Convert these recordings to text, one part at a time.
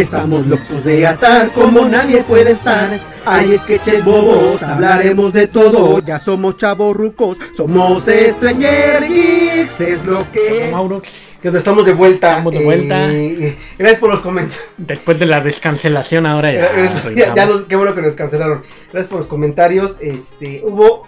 Estamos locos de atar como nadie puede estar. Hay sketches bobos, hablaremos de todo. Ya somos chavos rucos, somos Stranger Geeks, es lo que es. Maurox, Que estamos de vuelta. Estamos de vuelta. Eh, gracias por los comentarios. después de la descancelación ahora ya. Ya, ya nos- qué bueno que nos cancelaron. Gracias por los comentarios. Este, hubo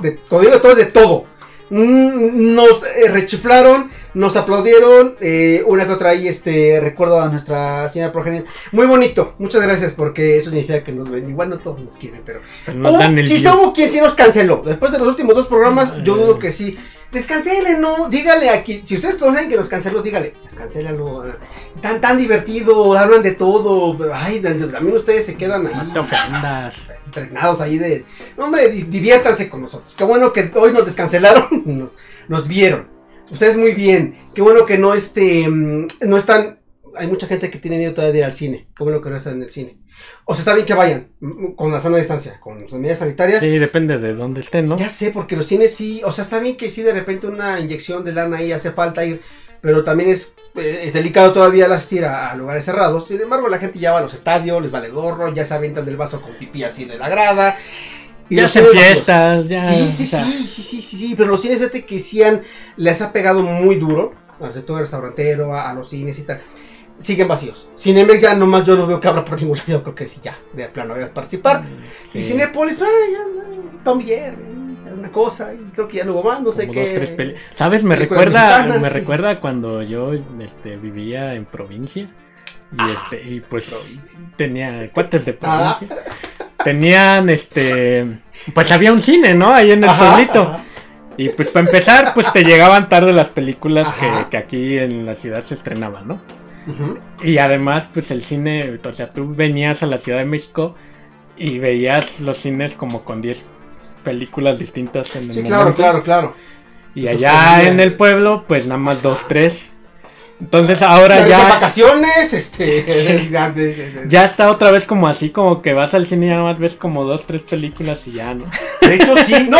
de, como digo, todo es de todo. Mm, Nos eh, rechiflaron, nos aplaudieron. eh, una que otra ahí, este, recuerdo a nuestra señora progenitor. Muy bonito, muchas gracias porque eso significa que nos ven. Igual no todos nos quieren, pero. Pero nos quizá hubo quien sí nos canceló. Después de los últimos dos programas, yo Eh. dudo que sí. Descancelen, ¿no? Dígale aquí. Si ustedes conocen que nos canceló, dígale. Descancelenlo. Tan, tan divertido, hablan de todo. Ay, también ustedes se quedan ahí No te ofendas. impregnados ahí de. No, hombre, di- diviértanse con nosotros. Qué bueno que hoy nos descancelaron, nos, nos vieron. Ustedes muy bien. Qué bueno que no este, mm, no están. Hay mucha gente que tiene miedo todavía de ir al cine. Qué bueno que no están en el cine. O sea, está bien que vayan con la sana distancia, con las medidas sanitarias. Sí, depende de dónde estén, ¿no? Ya sé, porque los cines sí, o sea, está bien que sí de repente una inyección de lana ahí hace falta ir, pero también es, eh, es delicado todavía asistir a, a lugares cerrados. Sin embargo, la gente ya va a los estadios, les vale gorro, ya se aventan del vaso con pipí así de la grada. Y Ya hacen vacíos. fiestas, ya. Sí, sí, o sea, sí, sí, sí, sí, sí, pero los cines fíjate que sí han, les ha pegado muy duro al sector restaurantero, a, a los cines y tal. Siguen vacíos. Cinemex ya nomás yo no veo que abra por ningún lado. Yo creo que sí, ya, de plano, voy a participar. sí. Y Cinepolis, ah, ya, Tom era una cosa, y creo que ya no hubo más, no sé como qué. dos, tres peli- ¿Sabes? Me recuerda, me sí. recuerda cuando yo este, vivía en provincia. Y Ah, este, y pues provincia. tenía cuates de Ah. provincia. Tenían este. Pues había un cine, ¿no? Ahí en el Ajá, pueblito. ajá. Y pues para empezar, pues te llegaban tarde las películas que, que aquí en la ciudad se estrenaban, ¿no? Y además, pues el cine, o sea, tú venías a la Ciudad de México y veías los cines como con 10 películas distintas en el Sí, momento. claro, claro, claro. Y Eso allá en el pueblo, pues nada más dos, tres. Entonces ahora Ya, ya, vacaciones, este. ya, está otra vez como así, como que vas al cine y nada más ves como dos, tres películas y ya, ¿no? De hecho, sí, no,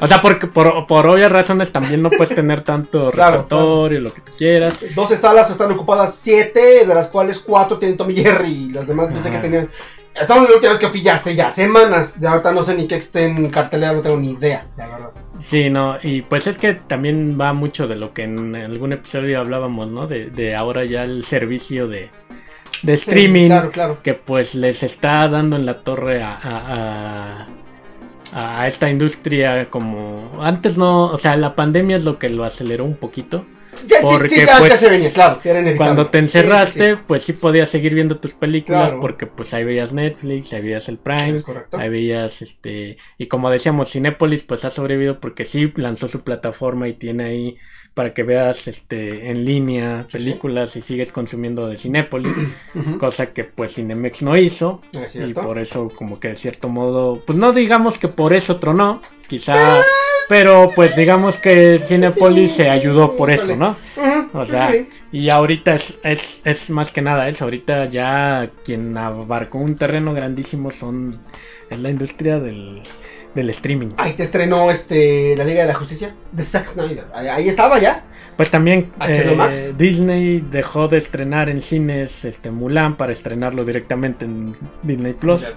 O sea, porque por, por obvias razones también no puedes tener tanto Claro, repertorio, lo que tú quieras. 12 salas están ocupadas, 7, de las cuales 4 tienen Tommy Jerry y las demás pensé que tenían. Estamos la última vez que fui ya hace ya semanas. De ahorita no sé ni qué esté en cartelera, no tengo ni idea, la verdad. Sí, no, y pues es que también va mucho de lo que en algún episodio hablábamos, ¿no? De, de ahora ya el servicio de, de Sí, streaming. claro, claro. que pues les está dando en la torre a, a, a- a esta industria como antes no, o sea, la pandemia es lo que lo aceleró un poquito. Ya, Porque, sí, ya, pues, ya se venía, claro. ya era inevitable. Cuando te encerraste, sí. pues sí podías seguir viendo tus películas Claro. porque pues ahí veías Netflix, ahí veías el Prime, ahí veías este y como decíamos Cinépolis pues ha sobrevivido porque sí lanzó su plataforma y tiene ahí para que veas este en línea películas y sigues consumiendo de Cinépolis, cosa que pues Cinemex no hizo. Y por eso, como que de cierto modo, pues no digamos que por eso tronó, quizá, pero pues digamos que Cinepolis Sí, se sí, ayudó por eso. ¿no? Ujú, O sea, sí. y ahorita es, es, es más que nada eso, ahorita ya quien abarcó un terreno grandísimo son, es la industria del, del streaming. Ahí te estrenó este la Liga de la Justicia de Zack Snyder. Ahí, ahí estaba ya. Pues también eh. Disney dejó de estrenar en cines este Mulan para estrenarlo directamente en Disney Plus. Ya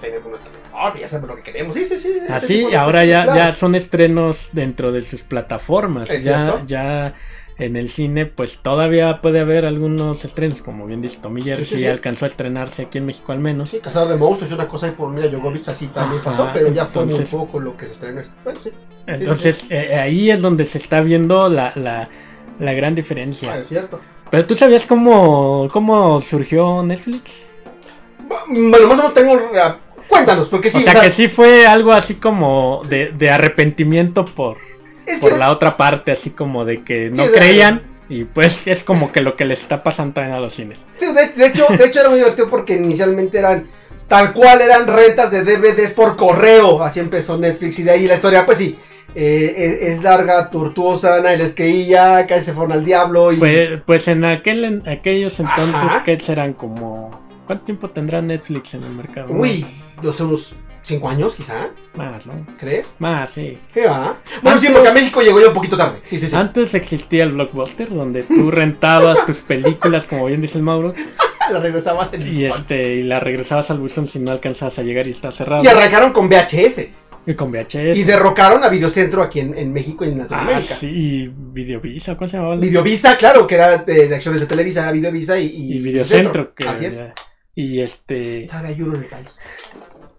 plataforma, ya sabemos lo que queremos. Sí, sí, sí. Así, ahora ya, claro. ya son estrenos dentro de sus plataformas. Es ya, cierto. ya en el cine, pues todavía puede haber algunos estrenos, como bien dice Tomiller, Sí, sí, si sí. alcanzó a estrenarse aquí en México al menos. Sí, Cazador de Monstruos y una cosa ahí por Mira Jovovich así también Ajá, pasó, pero ya fue muy poco lo que se estrenó. Bueno, sí, Entonces eh, ahí es donde se está viendo la, la, la gran diferencia. ah, es cierto. Pero tú sabías cómo, cómo surgió Netflix? Bueno, más o menos tengo. Cuéntanos, porque sí, o sea, que sí fue algo así como de, de arrepentimiento por, es por que- la otra parte, así como de que no Sí, creían. Y pues es como que lo que les está pasando también a los cines. Sí, de, de hecho, de hecho era muy divertido porque inicialmente eran tal cual eran rentas de DVDs por correo. Así empezó Netflix y de ahí la historia, pues sí, eh, es, es larga, tortuosa, nadie les creía, casi se fueron al diablo y Pues, pues en aquel en aquellos entonces, que serán como... ¿Cuánto tiempo tendrá Netflix en el mercado? uy, no sé, unos 5 años quizá, Más, ¿no? ¿crees? Más, sí. ¿Qué va? Bueno, sí, Antes- porque a México llegó ya un poquito tarde. Sí, sí, sí. Antes existía el Blockbuster, donde tú rentabas tus películas, como bien dice el Mauro, La regresabas en el y, buzón. este, y la regresabas al buzón si no alcanzabas a llegar y está cerrado. Y arrancaron con VHS. Y con VHS. Y derrocaron a Videocentro aquí en, en México y en Ah, Latinoamérica. sí, y Videovisa, ¿cómo se llamaba? Videovisa, claro, que era de, de acciones de Televisa, era Videovisa y, y, Y Videocentro. Que, Así es. Y este... Todavía hay uno en el país.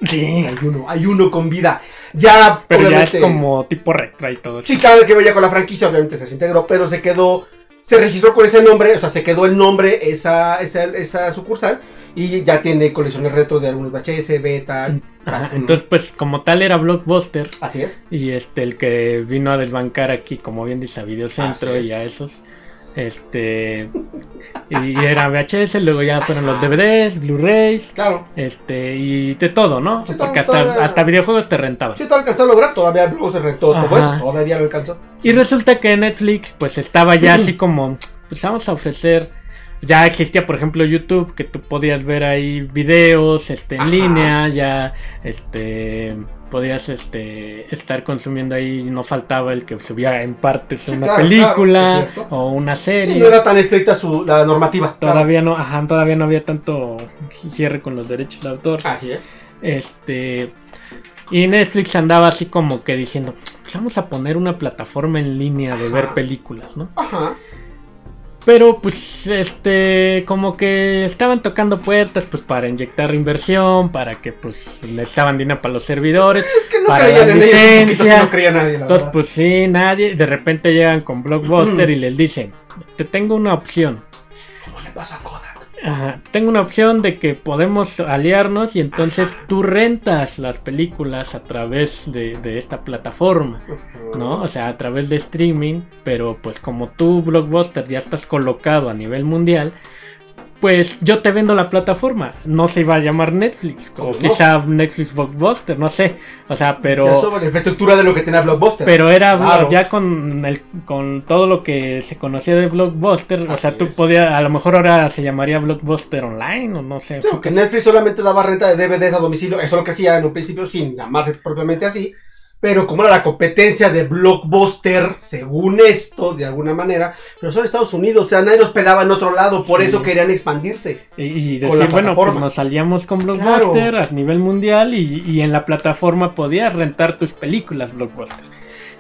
Sí. Hay uno, hay uno con vida. Ya, Pero ya es como tipo retro y todo. Sí, cada vez que veía con la franquicia, obviamente se desintegró, pero se quedó. Se registró con ese nombre, o sea, se quedó el nombre, esa, esa, esa sucursal, y ya tiene colecciones retro de algunos VHS, beta. Ajá, mm, entonces, pues, como tal era Blockbuster. Así es. Y este, el que vino a desbancar aquí, como bien dice, a Videocentro y a esos. Este. Y era VHS, luego ya fueron los DVDs, Blu-rays, Claro. este, y de todo, ¿no? Sí, Porque hasta, todavía- hasta videojuegos te rentaban. Sí, todo alcanzó a lograr, todavía luego se rentó todo eso, todavía lo alcanzó. Y resulta que Netflix, pues estaba ya así como, pues vamos a ofrecer. Ya existía, por ejemplo, YouTube, que tú podías ver ahí videos este, en Ajá. línea, ya este podías este estar consumiendo ahí, no faltaba el que subía en partes Sí, una claro, película claro, o una serie. Sí, no era tan estricta su, la normativa. claro. Todavía no, ajá, todavía no había tanto cierre con los derechos de autor. Así es. Este. Y Netflix andaba así como que diciendo, pues vamos a poner una plataforma en línea de ver películas, ¿no? Ajá. Pero pues este, como que estaban tocando puertas pues para inyectar inversión, para que pues le estaban dinero para los servidores. Es que no Para creían la en ellos licencia. no creía nadie, la Entonces verdad. pues sí, nadie, de repente llegan con Blockbuster y les dicen, te tengo una opción. ¿Cómo se pasa a Kodak? Ajá, tengo una opción de que podemos aliarnos y entonces tú rentas las películas a través de, de esta plataforma, ¿no? O sea, a través de streaming, pero pues como tú, Blockbuster, ya estás colocado a nivel mundial, pues yo te vendo la plataforma. No se iba a llamar Netflix, o quizá Netflix Blockbuster, no sé. O sea, Ya pero... sobre la infraestructura de lo que tenía Blockbuster. Pero era Claro. ya con el, con todo lo que se conocía de Blockbuster, o sea, tú es. podías, a lo mejor ahora se llamaría Blockbuster Online o no sé. Sí, aunque Netflix solamente daba renta de DVDs a domicilio, eso es lo que hacía en un principio sin llamarse propiamente así. Pero como era la competencia de Blockbuster, según esto, de alguna manera, pero son Estados Unidos, o sea, nadie los pelaba en otro lado, por Sí. eso querían expandirse. Y, y decir, bueno, pues nos salíamos con Blockbuster a nivel mundial y, y en la plataforma podías rentar tus películas Blockbuster.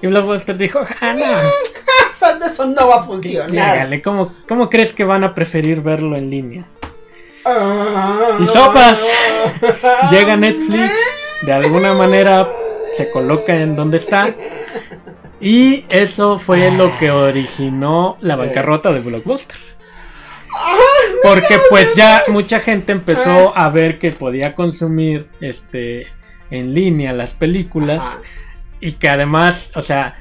Y Blockbuster dijo, ah, no, Eso no va a funcionar. llégale, ¿cómo, ¿cómo crees que van a preferir verlo en línea? Ah. Y sopas. Llega Netflix, de alguna manera se coloca en donde está. Y eso fue lo que originó la bancarrota de Blockbuster. Porque pues ya mucha gente empezó a ver que podía consumir este en línea las películas y que además, o sea,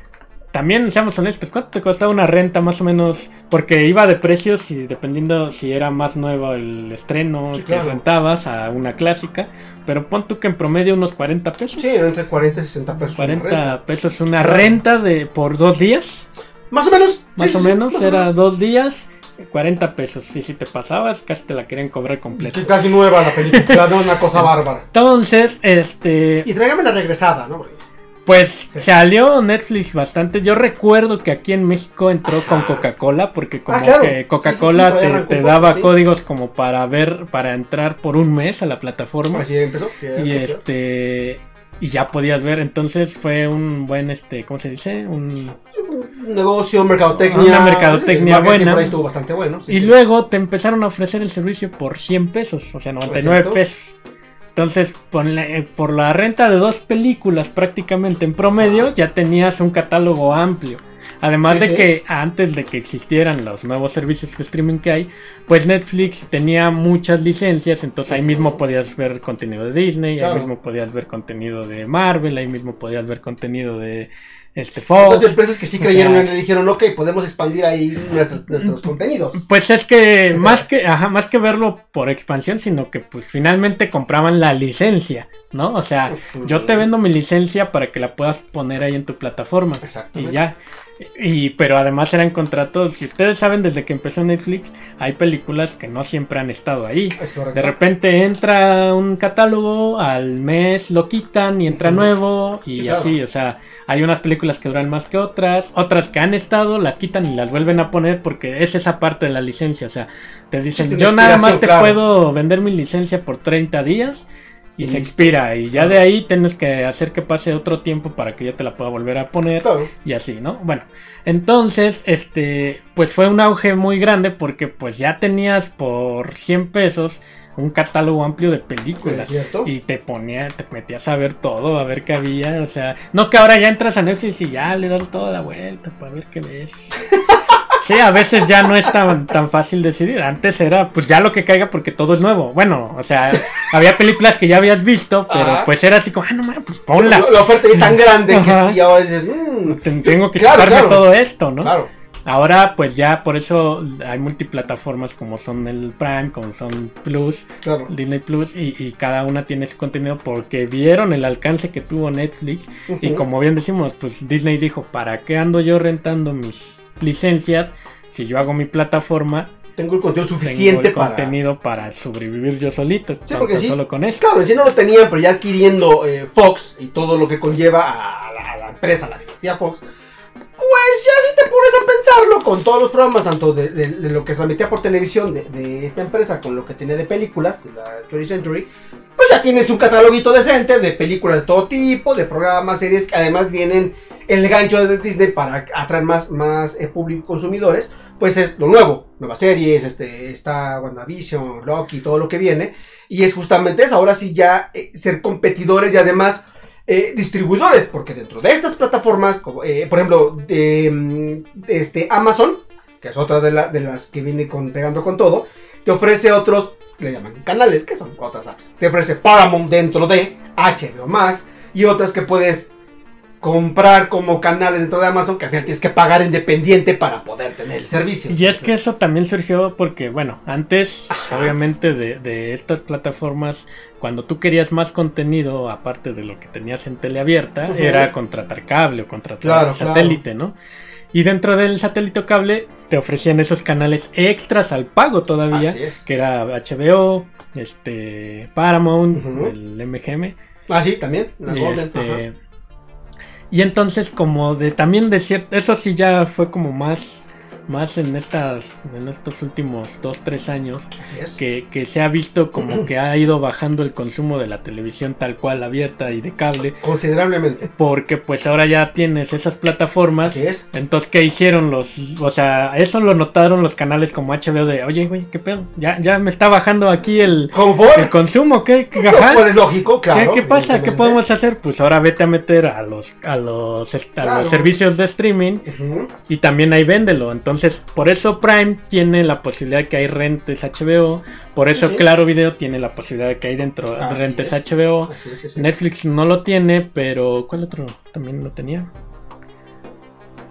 también seamos honestos, ¿cuánto te costaba una renta más o menos? Porque iba de precios y dependiendo si era más nuevo el estreno Sí, rentabas a una clásica, pero pon tú que en promedio unos 40 pesos. Sí, entre 40 y 60 pesos. una 40 renta. pesos una Claro. renta de por dos días, Más o menos. más sí, o sí, menos, más o era menos. dos días, 40 pesos. Y si te pasabas, casi te la querían cobrar completa. Casi nueva la película, no una cosa bárbara. Entonces, este, Y tráigame la regresada, ¿no? Pues Sí. salió Netflix bastante. Yo recuerdo que aquí en México entró Ajá. con Coca-Cola, porque como Ah, claro. que Coca-Cola sí, sí, te, daba códigos como para ver, para entrar por un mes a la plataforma. Así empezó. y empezó. este y ya podías ver entonces fue un buen este cómo se dice un negocio, mercadotecnia. Una mercadotecnia buena. por ahí estuvo bastante bueno. y luego te empezaron a ofrecer el servicio por 100 pesos, o sea, 99 Exacto. pesos. Entonces, ponle- eh, por la renta de dos películas prácticamente en promedio, ya tenías un catálogo amplio. Además Sí, de sí. que antes de que existieran los nuevos servicios de streaming que hay, pues Netflix tenía muchas licencias, entonces ahí mismo podías ver contenido de Disney, Claro. ahí mismo podías ver contenido de Marvel, ahí mismo podías ver contenido de este Fox. Entonces, empresas que sí creyeron sea, y le dijeron, ok, podemos expandir ahí nuestros, nuestros contenidos. Pues es que más que, ajá, más que verlo por expansión, sino que pues finalmente compraban la licencia, ¿no? O sea, yo te vendo mi licencia para que la puedas poner ahí en tu plataforma. Y ya. Y, pero además eran contratos, si ustedes saben, desde que empezó Netflix, hay películas que no siempre han estado ahí. De repente entra un catálogo, al mes lo quitan y entra nuevo y Sí, claro. así, o sea, hay unas películas que duran más que otras, otras que han estado, las quitan y las vuelven a poner porque es esa parte de la licencia, o sea, te dicen, Sí, yo nada más te claro. puedo vender mi licencia por 30 días y, Y se expira y ya de ahí tienes que hacer que pase otro tiempo para que yo te la pueda volver a poner Claro. y así, ¿no? Bueno, entonces, este, pues fue un auge muy grande porque pues ya tenías por 100 pesos un catálogo amplio de Es películas. cierto. Y te ponía, te metías a ver todo, a ver qué había, o sea, no que ahora ya entras a Netflix y ya le das toda la vuelta para ver qué ves. Sí, a veces ya no es tan, tan fácil decidir. Antes era, pues ya lo que caiga porque todo es nuevo. Bueno, o sea, había películas que ya habías visto, pero Ajá. pues era así como, ah, no mames, pues ponla. La, la oferta es tan grande que Ajá. sí, ahora dices, mmm, Te- Tengo que Claro, todo esto, ¿no? claro. Ahora, pues ya por eso hay multiplataformas como son el Prime, como son Plus, Claro. Disney Plus, y, y cada una tiene su contenido porque vieron el alcance que tuvo Netflix. Y como bien decimos, pues Disney dijo, ¿para qué ando yo rentando mis licencias? Si yo hago mi plataforma, Tengo el contenido tengo suficiente el para. contenido para sobrevivir yo solito. Sí, porque sí. Solo con eso. Claro, si no lo tenían, pero ya adquiriendo eh, Fox y todo lo que conlleva a la, a la empresa, a la dinastía Fox, pues ya si te pones a pensarlo con todos los programas, tanto de, de- de lo que se transmitía por televisión de, de esta empresa con lo que tenía de películas, de la 20th Century, pues ya tienes un cataloguito decente de películas de todo tipo, de programas, series que además vienen el gancho de Disney para atraer más, más eh, público consumidores. Pues es lo nuevo, nuevas series, este, está WandaVision, Loki, todo lo que viene. Y es justamente eso, ahora sí ya eh, ser competidores y además eh, distribuidores, porque dentro de estas plataformas, como, eh, por ejemplo, de, mm, de este Amazon, que es otra de, la- de las que viene con, pegando con todo, te ofrece otros, que le llaman canales, que son otras apps. Te ofrece Paramount dentro de HBO Max y otras que puedes comprar como canales dentro de Amazon que al final tienes que pagar independiente para poder tener el servicio. Y es que eso también surgió porque, bueno, antes, Ajá. obviamente, de, de estas plataformas, cuando tú querías más contenido, aparte de lo que tenías en teleabierta, era contratar cable o contratar Claro, satélite, ¿no? Y dentro del satélite cable te ofrecían esos canales extras al pago todavía, Así es. que era HBO, este Paramount, el MGM. Ah, sí, también. la Y, Golden, este, y entonces como de también de cierto, eso sí ya fue como más, más en estas, en estos últimos dos, tres años, es. que, que se ha visto como que ha ido bajando el consumo de la televisión tal cual abierta y de cable, Considerablemente. porque pues ahora ya tienes esas plataformas. Es. Entonces, ¿qué hicieron los? O sea, eso lo notaron los canales como HBO de, oye, güey, ¿qué pedo? Ya, ya me está bajando aquí el, el consumo, ¿qué? ¿Qué, Lo ajá? cual es lógico, claro. ¿Qué, qué pasa? ¿Qué podemos hacer? Pues ahora vete a meter a los a los, a Claro. los servicios de streaming y también ahí véndelo. Entonces, por eso Prime tiene la posibilidad de que hay rentes HBO, por eso Sí, sí. Claro Video tiene la posibilidad de que hay dentro Así rentes es. HBO. Es. Netflix no lo tiene, pero ¿cuál otro también lo tenía?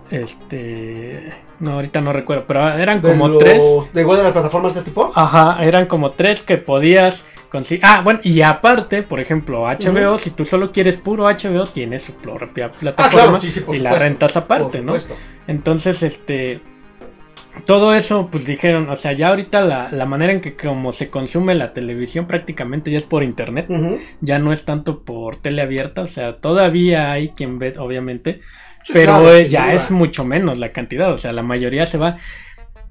Este, no, ahorita no recuerdo, pero eran De como los- tres. ¿De igual de las plataformas de este tipo? Ajá, eran como tres que podías conseguir. Ah, bueno, y aparte, por ejemplo, HBO, si tú solo quieres puro HBO, tiene su propia plataforma Ah, claro, sí, sí, por y la supuesto. rentas aparte, Por ¿no? Entonces, este. Todo eso, pues dijeron, o sea, ya ahorita la, la manera en que como se consume la televisión prácticamente ya es por internet, ya no es tanto por tele abierta, o sea, todavía hay quien ve, obviamente, Sí, pero claro, eh, ya es mucho menos la cantidad, o sea, la mayoría se va.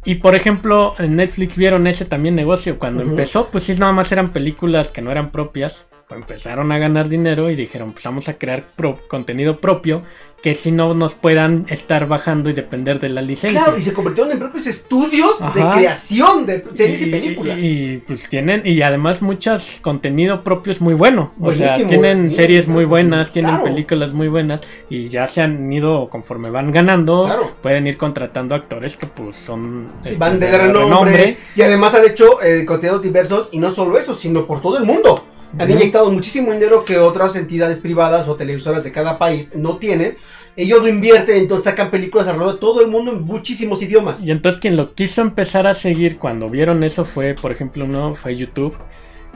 Y por ejemplo, en Netflix vieron ese también negocio. Cuando empezó, pues sí, nada más eran películas que no eran propias. empezaron a ganar dinero y dijeron, pues vamos a crear pro- contenido propio que si no nos puedan estar bajando y depender de la licencia. Claro, y se convirtieron en propios estudios de creación de series y, películas. Y, y, pues tienen, y además muchos contenido propio es muy bueno. O sea, Buenísimo, tienen eh, series muy buenas, tienen claro. películas muy buenas y ya se han ido conforme van ganando, Claro. pueden ir contratando actores que pues son Sí, este, van de renombre, y además han hecho eh, contenidos diversos y no solo eso, sino por todo el mundo. Han inyectado muchísimo dinero que otras entidades privadas o televisoras de cada país no tienen. Ellos lo invierten, entonces sacan películas alrededor de todo el mundo en muchísimos idiomas. Y entonces quien lo quiso empezar a seguir cuando vieron eso fue, por ejemplo, uno fue YouTube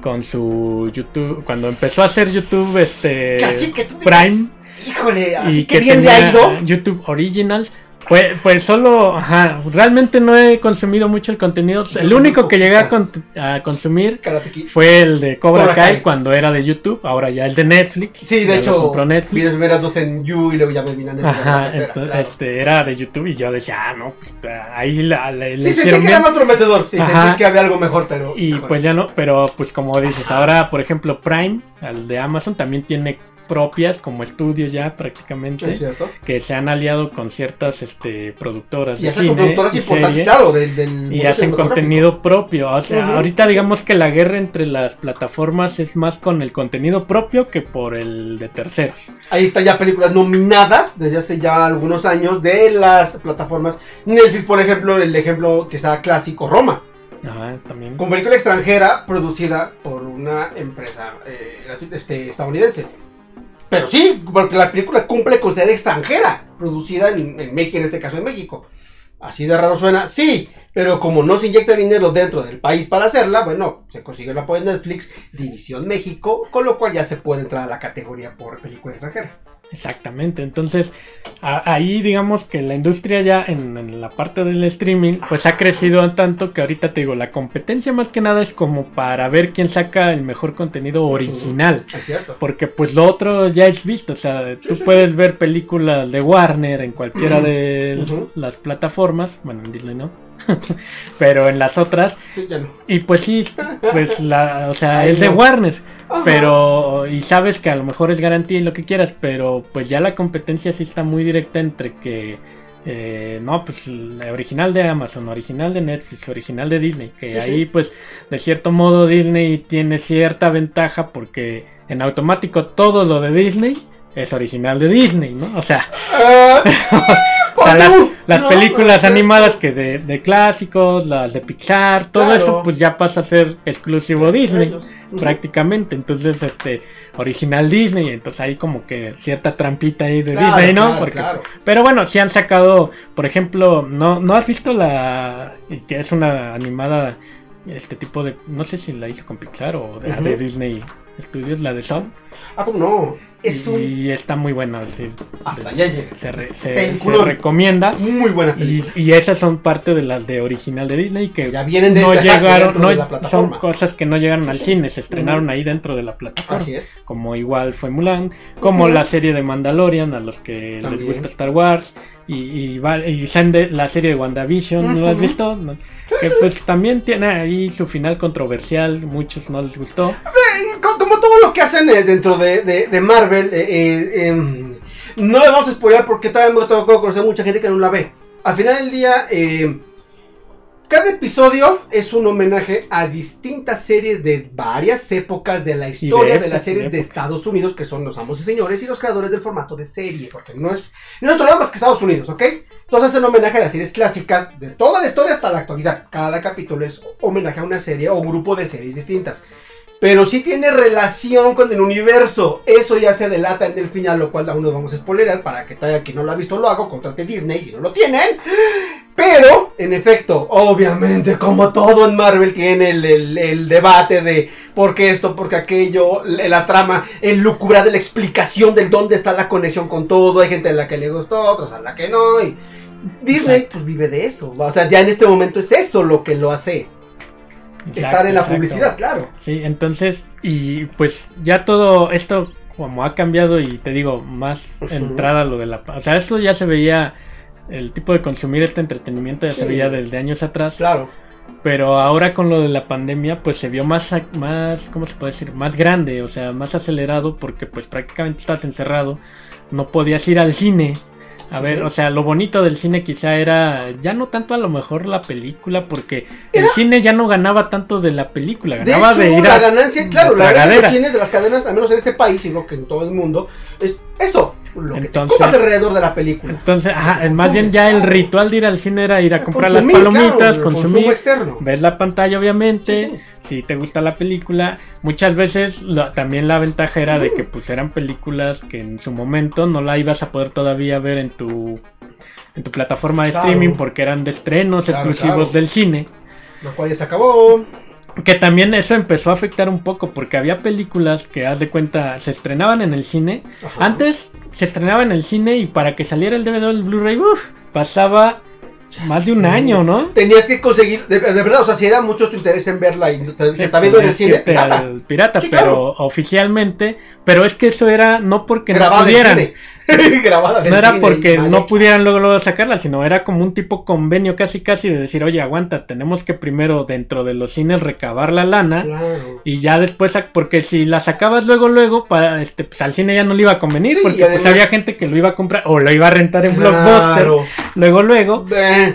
con su YouTube cuando empezó a hacer YouTube este Casi que tú Prime Híjole, así y que, bien le ha ido. YouTube Originals. Pues, pues solo, ajá, realmente no he consumido mucho el contenido. El único que llegué a, con- a consumir fue el de Cobra, Cobra Kai, Kai. cuando era de YouTube, ahora ya el de Netflix. Sí, de hecho, compró vi Netflix. las primeras dos en You y luego ya me vine a Netflix. la Ajá, tercera, entonces, claro. este era de YouTube y yo decía, ah, no, pues ahí la, la- le Sí, sentí que era más prometedor. Sí, Ajá. sentí que había algo mejor, pero. Y pues ya no, pero pues como dices, ahora por ejemplo Prime, el de Amazon, también tiene propias como estudios ya prácticamente Es que se han aliado con ciertas este productoras Y de hacen cine productoras y importantes, serie, claro, del, del y mundo hacen contenido propio. O sea, ahorita digamos que la guerra entre las plataformas es más con el contenido propio que por el de terceros. Ahí están ya películas nominadas desde hace ya algunos años de las plataformas. Netflix, por ejemplo, el ejemplo que está clásico, Roma. Ajá, también. Con película extranjera producida por una empresa eh, este, estadounidense. Pero sí, porque la película cumple con ser extranjera, producida en, México, en este caso en México. Así de raro suena, sí, pero como no se inyecta dinero dentro del país para hacerla, bueno, se consigue el apoyo de Netflix, División México, con lo cual ya se puede entrar a la categoría por película extranjera. Exactamente, entonces a- ahí digamos que la industria ya en, en la parte del streaming pues ha crecido tanto que ahorita te digo, la competencia más que nada es como para ver quién saca el mejor contenido original. Es cierto. Porque pues lo otro ya es visto, o sea, tú puedes ver películas de Warner en cualquiera de las plataformas, bueno, en Disney no, pero en las otras, Sí, ya no. y pues sí, pues la, o sea, Ay, es de. Warner, Ajá. pero, y sabes que a lo mejor es garantía y lo que quieras, pero pues ya la competencia sí está muy directa entre que, eh, no, pues la original de Amazon, original de Netflix, original de Disney, que Sí, ahí sí. pues de cierto modo Disney tiene cierta ventaja porque en automático todo lo de Disney es original de Disney, ¿no? O sea, Ah, las, tú, las no, películas no animadas que de, de clásicos, las de Pixar, todo Claro. eso pues ya pasa a ser exclusivo Disney prácticamente. Entonces, este, original Disney, entonces hay como que cierta trampita ahí de Claro, Disney, ¿no? claro, Porque. Pero bueno, si han sacado, por ejemplo, no, no has visto la que es una animada, este tipo de, no sé si la hizo con Pixar o de, Ujú. de Disney Studios, la de Soul. Ah, ¿cómo no? Es un... Y está muy buena, sí, Hasta allá llega. se, re- se- se recomienda. Muy buena Y, y esas son parte de las de original de Disney que Ya vienen de no llegaron, dentro de la no, son plataforma. cosas que no llegaron al Sí. cine, se estrenaron ahí dentro de la plataforma. Así es. Como igual fue Mulan, como la serie de Mandalorian, a los que les También. gusta Star Wars, y, y, y Sende- la serie de WandaVision, ¿no la has Ujú. visto? No. Que pues también tiene ahí su final controversial, muchos no les gustó. Co- Como todo lo que hacen eh, dentro de, de- de Marvel, eh, eh, em, no le vamos a spoiler porque todavía me tocó conocer mucha gente que no la ve. Al final del día, eh, cada episodio es un homenaje a distintas series de varias épocas de la historia de, épocas, las series de épocas. Estados Unidos, que son los amos y señores y los creadores del formato de serie, porque no es, no es otro lado más que Estados Unidos, ¿ok? Entonces hacen homenaje a las series clásicas de toda la historia hasta la actualidad. Cada capítulo es homenaje a una serie o grupo de series distintas. Pero sí tiene relación con el universo. Eso ya se delata en el final, lo cual aún no vamos a spoilerar. Para que todavía quien no lo ha visto lo hago, contrate Disney y no lo tienen. Pero, en efecto, obviamente, como todo en Marvel, tiene el, el- el debate de por qué esto, por qué aquello, la, trama, el lucubra de la explicación del dónde está la conexión con todo. Hay gente a la que le gustó, otros a la que no. Y Disney, Exacto. pues vive de eso. O sea, ya en este momento es eso lo que lo hace estar en la Exacto, publicidad, claro. Sí, entonces, y pues ya todo esto como ha cambiado y te digo, más entrada lo de la... O sea, esto ya se veía, el tipo de consumir este entretenimiento ya se veía desde años atrás. Claro. Pero ahora con lo de la pandemia, pues se vio más, más, ¿cómo se puede decir? Más grande, o sea, más acelerado porque pues prácticamente estás encerrado, no podías ir al cine. A Sí, ver, o sea, lo bonito del cine quizá era ya no tanto a lo mejor la película, porque Era- el cine ya no ganaba tanto de la película, De ganaba hecho, de, ir la a ganancia, claro, la la ganancia de los cines de las cadenas, al menos en este país y creo que en todo el mundo, es eso, lo que Entonces- te comas alrededor de la película. Entonces, ajá, más bien ya el ritual de ir al cine era ir a comprar Consumir, las palomitas, claro, consumir, ves la pantalla obviamente, Sí, sí. si te gusta la película, muchas veces lo- también la ventaja era de que pues eran películas que en su momento no la ibas a poder todavía ver en tu en tu plataforma de Claro. streaming porque eran de estrenos Claro, exclusivos del cine. Lo cual ya se acabó. Que también eso empezó a afectar un poco porque había películas que, haz de cuenta, se estrenaban en el cine. Ajá. Antes se estrenaba en el cine y para que saliera el DVD o el Blu-ray, pasaba más de un sé. año, ¿no? Tenías que conseguir, de, de verdad, o sea, si era mucho tu interés en verla y te, se está viendo en el cine, pirata. pirata, Sí, pero claro. oficialmente, pero es que eso era no porque no grabada en pudieran, cine. grabada no era porque no pudieran luego, luego sacarla, sino era como un tipo convenio casi casi de decir, oye, aguanta, tenemos que primero dentro de los cines recabar la lana Claro. y ya después, porque si la sacabas luego, luego, para este, pues al cine ya no le iba a convenir, Sí, porque además- pues había gente que lo iba a comprar o lo iba a rentar en Claro. Blockbuster, luego, luego,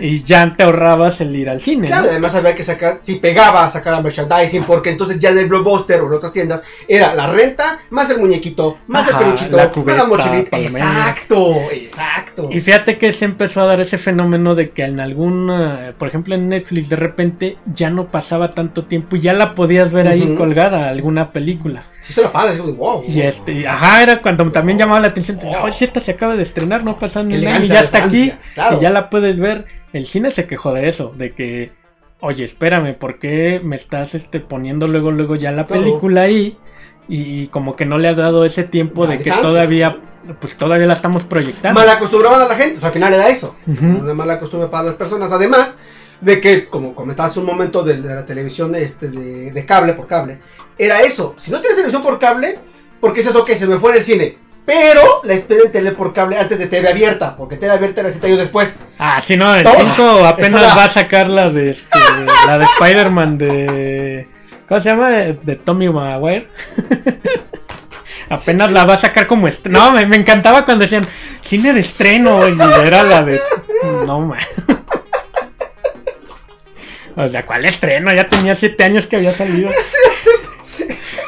y ya te ahorrabas el ir al cine. Claro, ¿no? además había que sacar, si pegaba, sacar merchandising, porque entonces ya en el Blockbuster o en otras tiendas era la renta, más el muñequito, más Ajá, el peluchito, la más cubeta, la mochilita. Exacto, exacto. Y fíjate que se empezó a dar ese fenómeno de que en algún, eh, por ejemplo en Netflix de repente ya no pasaba tanto tiempo y ya la podías ver ahí colgada alguna película. Sí, se lo padre, wow. Y este, y- ajá, era cuando también llamaba la atención. Oye, si esta se acaba de estrenar, no pasa nada y ya está aquí claro. y ya la puedes ver. El cine se quejó de eso, de que, oye, espérame, ¿por qué me estás este, poniendo luego, luego ya la Claro. película ahí? Y, como que no le has dado ese tiempo de que chance. todavía, pues todavía la estamos proyectando. Mal acostumbraban a la gente, o sea, al final era eso. Ujú. Una mala costumbre para las personas. Además de que, como comentabas un momento de, de la televisión este, de, de cable por cable, era eso. Si no tienes televisión por cable, porque es eso que se me fue en el cine. Pero la espera en tele por cable antes de TV abierta, porque TV abierta era 7 años después. Ah, sí, no, el Todo. 5 apenas va a sacar la de este, la de Spider-Man de ¿cómo se llama? De, Tommy Maguire. apenas la va a sacar como est- No, me, encantaba cuando decían cine de estreno y era la de no man. O sea, ¿cuál estreno? Ya tenía 7 años que había salido.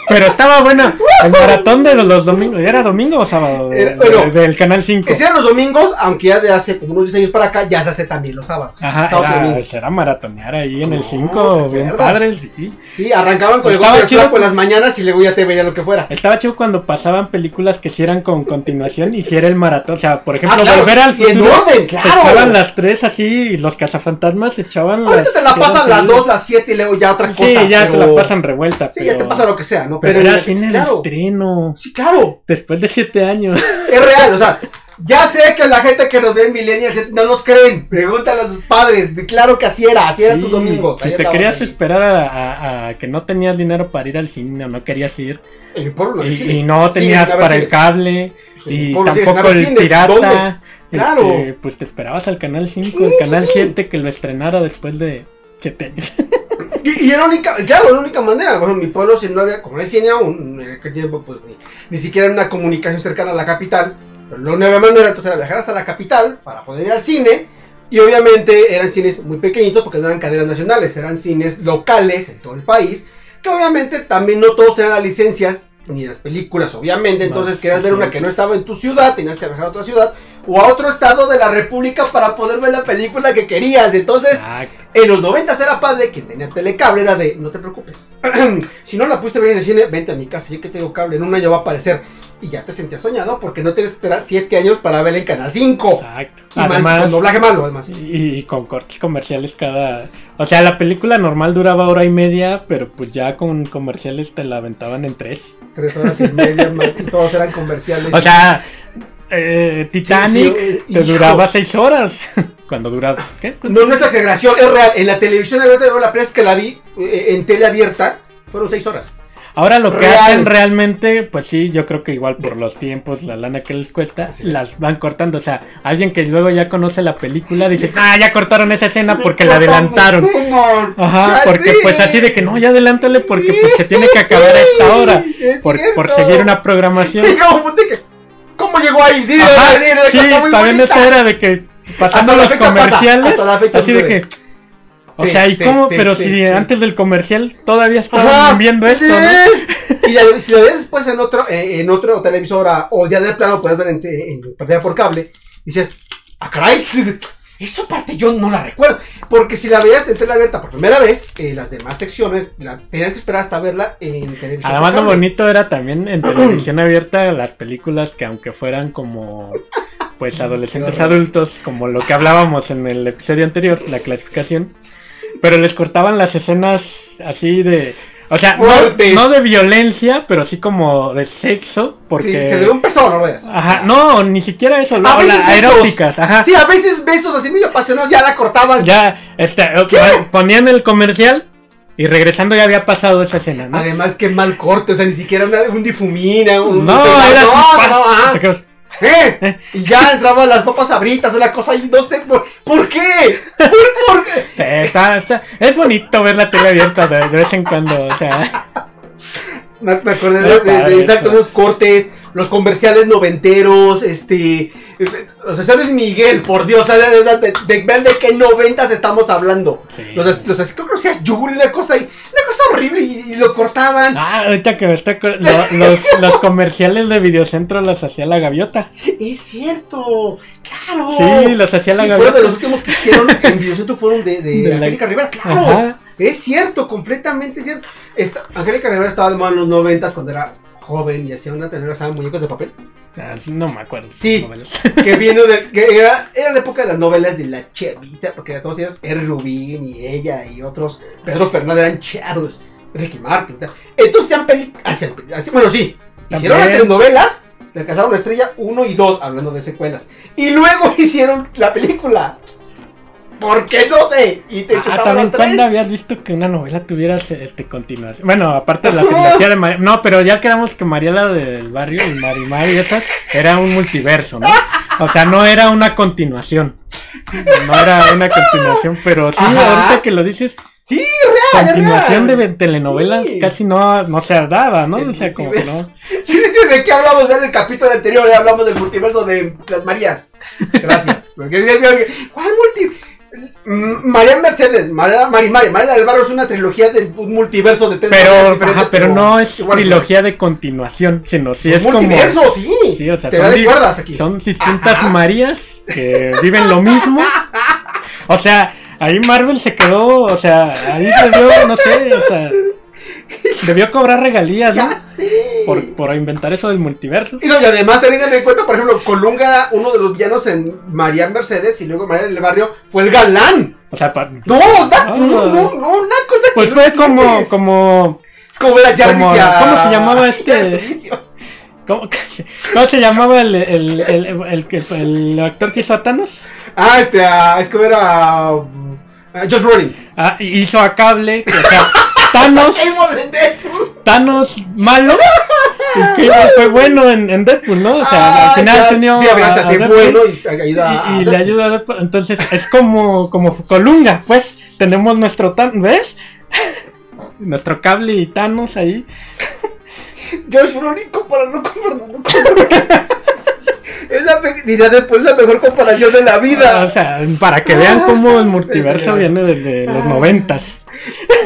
Pero estaba buena. El maratón de los domingos. ¿Era domingo o sábado? De- Era- bueno, de- del canal 5. Ese eran los domingos, aunque ya de hace como unos 10 años para acá, ya se hace también los sábados. Ajá, sábados era, maratonear ahí en el No, 5, ¿te bien padre, sí. Sí, arrancaban con el Estaba golpe de chido. en las mañanas y luego ya te veía lo que fuera. Estaba chido cuando pasaban películas que hicieran con continuación y hiciera el maratón. O sea, por ejemplo, Ah, claro, Volver al y en futuro. orden, Se echaban las tres así y los cazafantasmas se echaban las. Ahorita te la pasan eran las seguidas. 2, las 7 y luego ya otra cosa. Sí, ya te la pasan revuelta. Sí, pero, ya te pasa lo que sea, ¿no? Pero, en era el- claro, de estreno. Sí, claro. Después de siete años. Es real, o sea, ya sé que la gente que nos ve en Millennials no nos creen. Pregúntale a sus padres. Claro que así era, así eran Sí, tus domingos. Si te querías ahí. esperar a, a- a que no tenías dinero para ir al cine o no querías ir. Pueblo Y, no tenías para el cable Sí, y si tampoco el pirata. ¿dónde? Claro. Este, pues te esperabas al canal 5, el canal sí, sí. 7 que lo estrenara después de 7 años. Y, y era la única, claro, la única manera. Bueno, en mi pueblo, si no había, como no hay cine aún, en aquel tiempo, pues ni, ni siquiera era una comunicación cercana a la capital. Pero la única manera, entonces, era viajar hasta la capital para poder ir al cine. Y obviamente eran cines muy pequeñitos porque no eran cadenas nacionales, eran cines locales en todo el país. Que obviamente también no todos tenían las licencias ni las películas, obviamente. Entonces, Más querías ver una que no estaba en tu ciudad, tenías que viajar a otra ciudad o a otro estado de la república para poder ver la película que querías. Entonces, Exacto. en los 90 era padre, quien tenía telecable era de, no te preocupes. si no la pudiste ver en el cine, vente a mi casa, yo que tengo cable, en un año va a aparecer. Y ya te sentías soñado porque no tienes que esperar 7 años para verla en Canal 5. Exacto. Y mal- Además, con doblaje malo, además. y, y con cortes comerciales cada. O sea, la película normal duraba hora y media, pero pues ya con comerciales te la aventaban en tres. Tres horas y media, man, y todos eran comerciales. O sea, eh, Titanic Sí, sí, te hijo. duraba seis horas. Cuando duraba. ¿Qué? No, no es exageración, es real. En la televisión abierta, la primera vez que la vi eh, en tele abierta, fueron 6 horas. Ahora lo que Real. hacen realmente, pues sí, yo creo que igual por los tiempos, la lana que les cuesta, las van cortando. O sea, alguien que luego ya conoce la película dice, ah, ya cortaron esa escena porque la adelantaron. Ajá, porque pues así de que no, ya adelántale porque pues se tiene que acabar a esta hora. Por, por seguir una programación. ¿Cómo llegó ahí? Sí, Ajá, sí, sí, sí, muy también bonita. era de que pasando los fecha pasa, comerciales, hasta la fecha así de que, o Sí, sea, ¿y cómo? Pero sí, si antes del comercial todavía estaban Ajá, viendo esto, sí. ¿no? Y ya- si lo ves después en otro, eh, en otro televisora o ya de plano puedes ver en, en pantalla por cable, dices, ah, caray, esa parte yo no la recuerdo. Porque si la veías en tele abierta por primera vez, eh, las demás secciones la, tenías que esperar hasta verla en televisión. Además lo bonito era también en televisión abierta las películas que aunque fueran como pues adolescentes adultos, como lo que hablábamos en el episodio anterior, la clasificación, pero les cortaban las escenas así de o sea, no, no de violencia, pero sí como de sexo, porque Sí, se le ve un pezón, no lo veas. Ajá, no, ni siquiera eso, A no, veces besos. eróticas, ajá. Sí, a veces besos así muy apasionados ya la cortaban. Ya, este, ponían el comercial y regresando ya había pasado esa escena, ¿no? Además, qué mal corte, o sea, ni siquiera una- un difumina, un. No, un- era no, no, no, ajá. Te quedas, ¿Eh? Y ya entraban las papas abritas, una cosa ahí, no sé por, ¿por qué. ¿Por, por qué? Sí, está, está- es bonito ver la tele abierta de, de vez en cuando, o sea, Me, me acordé de, de- de- exacto, eso. esos cortes, los comerciales noventeros, este. Los ¿sabes Miguel? Por Dios, ¿sabes? De, de, de- vean de qué noventas estamos hablando. Sí. Los, los así, creo que sea Yuri, una cosa ahí, una cosa horrible, y, y lo cortaban. ah, ahorita que me está lo- los, los comerciales de Videocentro los hacía la gaviota. Es cierto, claro. Sí, los hacía la Sí, gaviota. fueron de los últimos que hicieron en Videocentro fueron de, de, De la- Angélica Rivera, claro. Ajá. Es cierto, completamente cierto. Esta, Angélica Rivera estaba de moda en los noventas cuando era joven y hacía una telenovela muñecos de papel. Ah, No me acuerdo. Sí. Que vino de. que era, era la época de las novelas de la chavita, porque a todos ellos, R. Rubín y ella y otros, Pedro Fernández eran chavos, Ricky Martin. tal. Entonces se han pedi- hacen- así, bueno, sí, hicieron las telenovelas, le alcanzaron la estrella 1 y 2, hablando de secuelas. Y luego hicieron la película. ¿Por qué no sé? Y te Ah, también cuando habías visto que una novela tuviera este continuación. Bueno, aparte de la trilogía de María. No, pero ya quedamos que Mariela del barrio y Marimar y esas era un multiverso, ¿no? O sea, no era una continuación. No era una continuación, pero sí, Ajá. ahorita que lo dices, Sí, real. continuación de real. telenovelas Sí. casi no, no se daba, ¿no? El O sea, como multiverso. no. Sí, ¿de qué hablamos? Vean el capítulo anterior, ya hablamos del multiverso de las Marías. Gracias. ¿Cuál multi? Mm, María Mercedes, María Marimari, María del es una trilogía de un multiverso de tres Pero, ajá, pero no es igual, trilogía de continuación, sino sí Es es como. multiverso, sí. Sí, o sea, Te son, di- aquí. son distintas Ajá. Marías que viven lo mismo. O sea, ahí Marvel se quedó, o sea, ahí debió, no sé, o sea, debió cobrar regalías, ¿no? Ya sé. Por, por inventar eso del multiverso. Y, no, y además tengan en cuenta, por ejemplo, Colunga era uno de los villanos en María Mercedes y luego María del Barrio fue el galán. O sea, No, Ah. no, no, no, una cosa pues que no fue como, como, Es como ver a Jarvis como- a- ¿cómo se llamaba este? ¿cómo, cómo se llamaba el, el, el, el, el actor que hizo a Thanos? Ah, este, ah, es que ver a. a Josh Brolin. Ah, hizo a Cable, o sea, Thanos. Thanos malo. Y que fue bueno en, en Deadpool, ¿no? O sea, Ah, al final ya, se unió Sí, a ver, a- se a hace Deadpool. bueno y se ayuda a. y, y le ayuda a Deadpool. Entonces es como, como Colunga, pues. Tenemos nuestro Thanos, ¿ves? nuestro cable y Thanos ahí. Josh Brolin comparando con Fernando. Es la, dirá después la mejor comparación de la vida. O sea, para que vean cómo el multiverso viene desde los ah. noventas.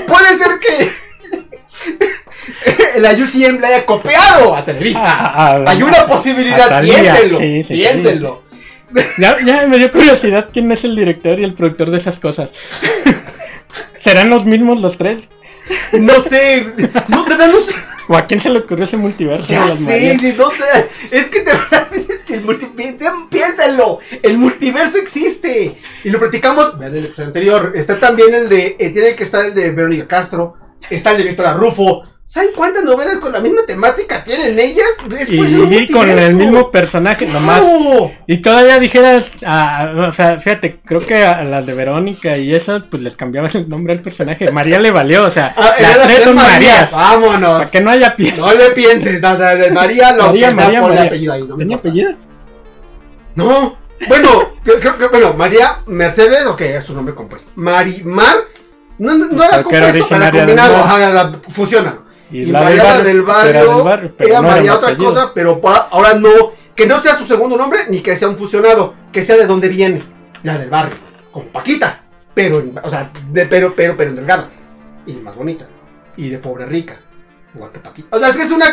Puede ser que la UCM le haya copiado a Televisa. Ah, ah, Hay una posibilidad, piénsenlo. sí, sí, piénsenlo. Ya, ya me dio curiosidad quién es el director y el productor de esas cosas. ¿Serán los mismos los tres? No sé. No, verdad no sé. ¿O a quién se le ocurrió ese multiverso? Ya sé, no sé. Es que te el piénsenlo. El multiverso existe. Y lo platicamos. Vean el episodio anterior. Está también el de. eh, tiene que estar el de Verónica Castro. Está el de Víctor Rufo. ¿Saben cuántas novelas con la misma temática tienen ellas? Y, y con el mismo personaje, nomás. ¡Claro! Y todavía dijeras, ah, o sea, fíjate, creo que a las de Verónica y esas, pues les cambiabas el nombre al personaje. María le valió, o sea, Ah, las tres son Marías. Marías. Vámonos. Para que no haya pie. No le pienses, no, no, no, María lo María, María, ponle María. apellido ahí. No, ¿Tenía apellido? No, bueno, creo que, bueno, María Mercedes, ok, es su nombre compuesto. Marimar, no, no, no era que era compuesto, del combinado, ajá, la, fusiona. Y, Y, la María la del barrio, del barrio, pero era no María otra apellido. cosa, pero ahora no, que no sea su segundo nombre, ni que sea un fusionado, que sea de donde viene, la del barrio, como Paquita, pero, en- o sea, de, pero, pero, pero en delgada, y más bonita, y de pobre rica. Igual que Paquita. O sea, es que es una.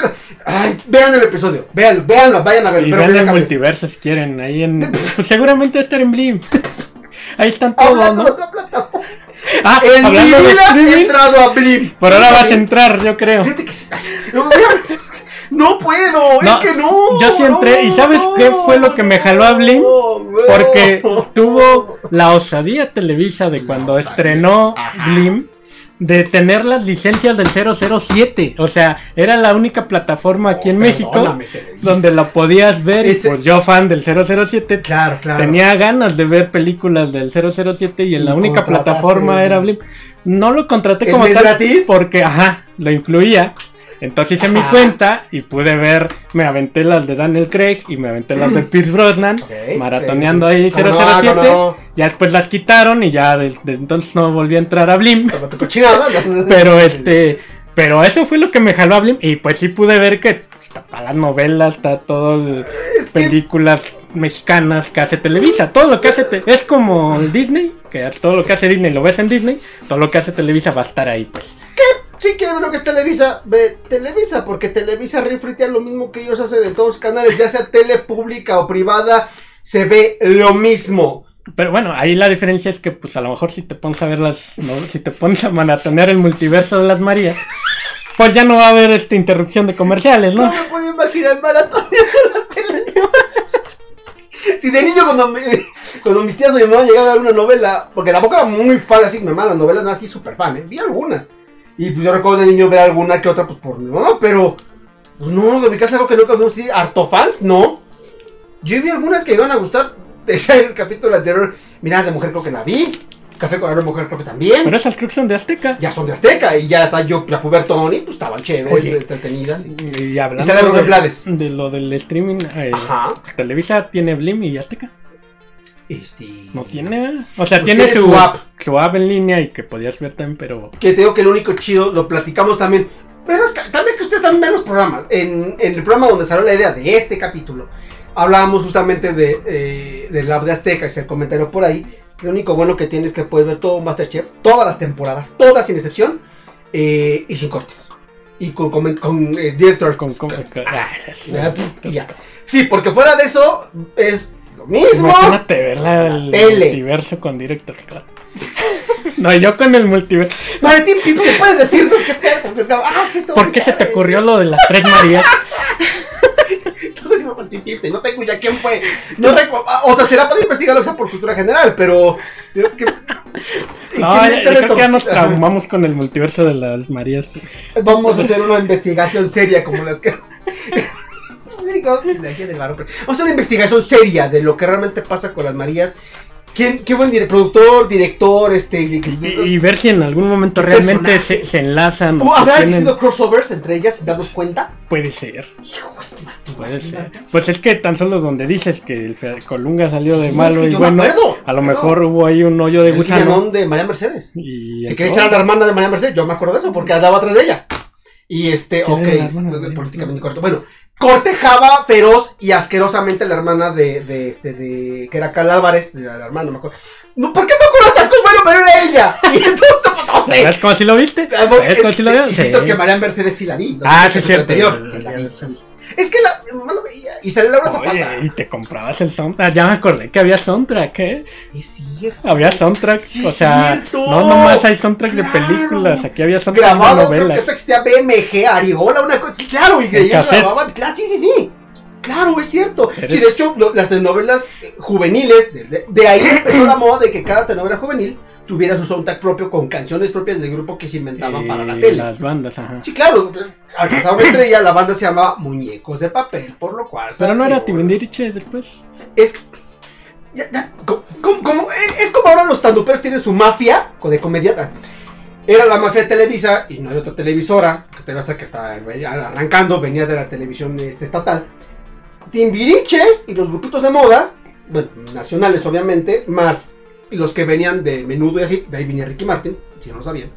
Ay, vean el episodio. Véanlo, véanlo, vayan a verlo. Y vean vean el multiverso si quieren. Ahí en. Pues seguramente estar en Blim. Ahí están todos, ¿no? Ah, En mi vida he entrado a Blim. Por ahora vas a entrar, yo creo. Fíjate que sí. No, puedo, No, es que no. yo sí entré, ¿y sabes qué fue lo que me jaló a Blim? Porque tuvo la osadía Televisa de cuando estrenó. Blim de tener las licencias del 007. O sea, era la única plataforma aquí en México donde la podías ver. Y Ese- pues yo, fan del 007, Claro, claro. tenía ganas de ver películas del 007 y en Y la única plataforma era Blim. No lo contraté ¿El como tal gratis? porque, ajá, lo incluía. Entonces hice mi cuenta y pude ver, me aventé las de Daniel Craig y me aventé las de Pierce Brosnan, maratoneando ahí ¿Cómo no? 007. ¿Cómo no? Ya después las quitaron y ya desde entonces no volví a entrar a Blim. ¿no? Pero este, pero eso fue lo que me jaló a Blim y pues sí pude ver que está para las novelas, está todo Es que películas mexicanas que hace Televisa, todo lo que hace te- es como el Disney, que todo lo que hace Disney lo ves en Disney, todo lo que hace Televisa va a estar ahí pues. Si quieres ver lo que es Televisa, ve Televisa, porque Televisa refritea lo mismo que ellos hacen en todos los canales, ya sea tele pública o privada, se ve lo mismo. Pero bueno, ahí la diferencia es que pues a lo mejor si te pones a ver las, no, si te pones a maratonear el multiverso de las Marías, pues ya no va a haber esta interrupción de comerciales, No ¿no? me puedo imaginar maratón de las telenovelas. Si de niño cuando, me- cuando mis tías o mi mamá llegaban a ver una novela, porque tampoco era muy fan así, mi mamá las novelas no así súper fan, ¿eh? vi algunas. Y pues yo recuerdo de niño ver alguna que otra pues por mi mamá, pero pues no, de mi casa algo que nunca vimos así, harto fans, no. Yo vi algunas que iban a gustar, decía en el capítulo anterior, mira, de mujer creo que la vi, Café con aroma mujer creo que también. Pero esas creo que son de Azteca. ya son de Azteca y ya está yo la puber Tony, pues estaban chéveres, Oye. entretenidas. y- Y hablando Y de, de lo del streaming, eh, Ajá. Televisa tiene Blim y Azteca. Este. No tiene. O sea, Pues tiene, su, su app. su app en línea y que podías ver también, pero Que te digo que el único chido, lo platicamos también. Pero es que, tal vez que ustedes también ven los programas. En, en el programa donde salió la idea de este capítulo, hablábamos justamente de, eh, del app de Azteca, es el comentario por ahí. Lo único bueno que tienes es que puedes ver todo Masterchef, todas las temporadas, todas sin excepción, eh, y sin cortes. Y con, comen- con eh, directors. con, con- con- ah, es-. Sí, porque fuera de eso, es mismo. Imagínate verla el Tele. multiverso con Director Cut. No, yo con el multiverso. Valentín, ¿qué puedes decirnos qué pedo? Ah, sí, está ¿Por qué se te ocurrió lo de las tres Marías? No sé si fue Martín no tengo ya quién fue. No O sea, será para investigarlo o sea, por cultura general, pero. creo que- No, ¿quién ya- mete yo creo retos? que ya nos traumamos con el multiverso de las Marías. Vamos a hacer una investigación seria como las que. Digo, la gente del pero- Vamos a hacer una investigación seria de lo que realmente pasa con las Marías. ¿Quién, qué buen dire- productor, director, este. Y, y ver si en algún momento ¿Qué realmente se, se enlazan. o ¿O se habrá tienen- existido crossovers entre ellas sin darnos cuenta? Puede ser, Hijo de puede ser. Pues es que tan solo donde dices que el Colunga salió de Sí, malo es que y bueno, acuerdo, a lo me mejor hubo ahí un hoyo de El gusano. villanón de María Mercedes. Y entró. quería echar a la hermana de María Mercedes, yo me acuerdo de eso, porque andaba atrás de ella. Y este, ¿Quién ok, de María? políticamente correcto. Bueno, cortejaba feroz y asquerosamente la hermana de, de este, de, que era Cal Álvarez, de la, la hermana, no me acuerdo. No, ¿Por qué me acuerdo estás con bueno, pero era ella? Y entonces, no sé. ¿Sabes cómo si lo viste? ¿Sabes cómo si lo vieron? Insisto Sí. que María Mercedes sí la vi. ¿no? Ah, sí, su cierto. anterior, sí la vi. Es que la lo veía. Y sale Laura Zapata. Oye, y te comprabas el soundtrack. Ya me acordé que había soundtrack, ¿eh? Es cierto. Había soundtrack. Sí, o sea, cierto. no nomás hay soundtrack de películas. Aquí había soundtrack de grabado, creo que novelas. esto existía BMG, Ariola, una cosa, claro, y que ellos grababan, claro, sí, sí, sí, claro, es cierto, Eres- sí, de hecho, lo- las telenovelas eh, juveniles, de, de- de ahí empezó la moda de que cada telenovela juvenil tuviera su soundtrack propio con canciones propias del grupo que se inventaban para la Eh, tele. Las bandas, ajá. Sí, claro, alcanzaba una estrella, la banda se llamaba Muñecos de Papel, por lo cual... Pero no era Tibindiriche después. Es... ya- ya, co- como, como- es como ahora los tanduperos tienen su mafia de comedia. Era la mafia de Televisa y no hay otra televisora, que hasta que está arrancando, venía de la televisión este, estatal. Timbiriche y los grupitos de moda, bueno, nacionales obviamente, más los que venían de menudo y así, de ahí venía Ricky Martin, si no lo sabían.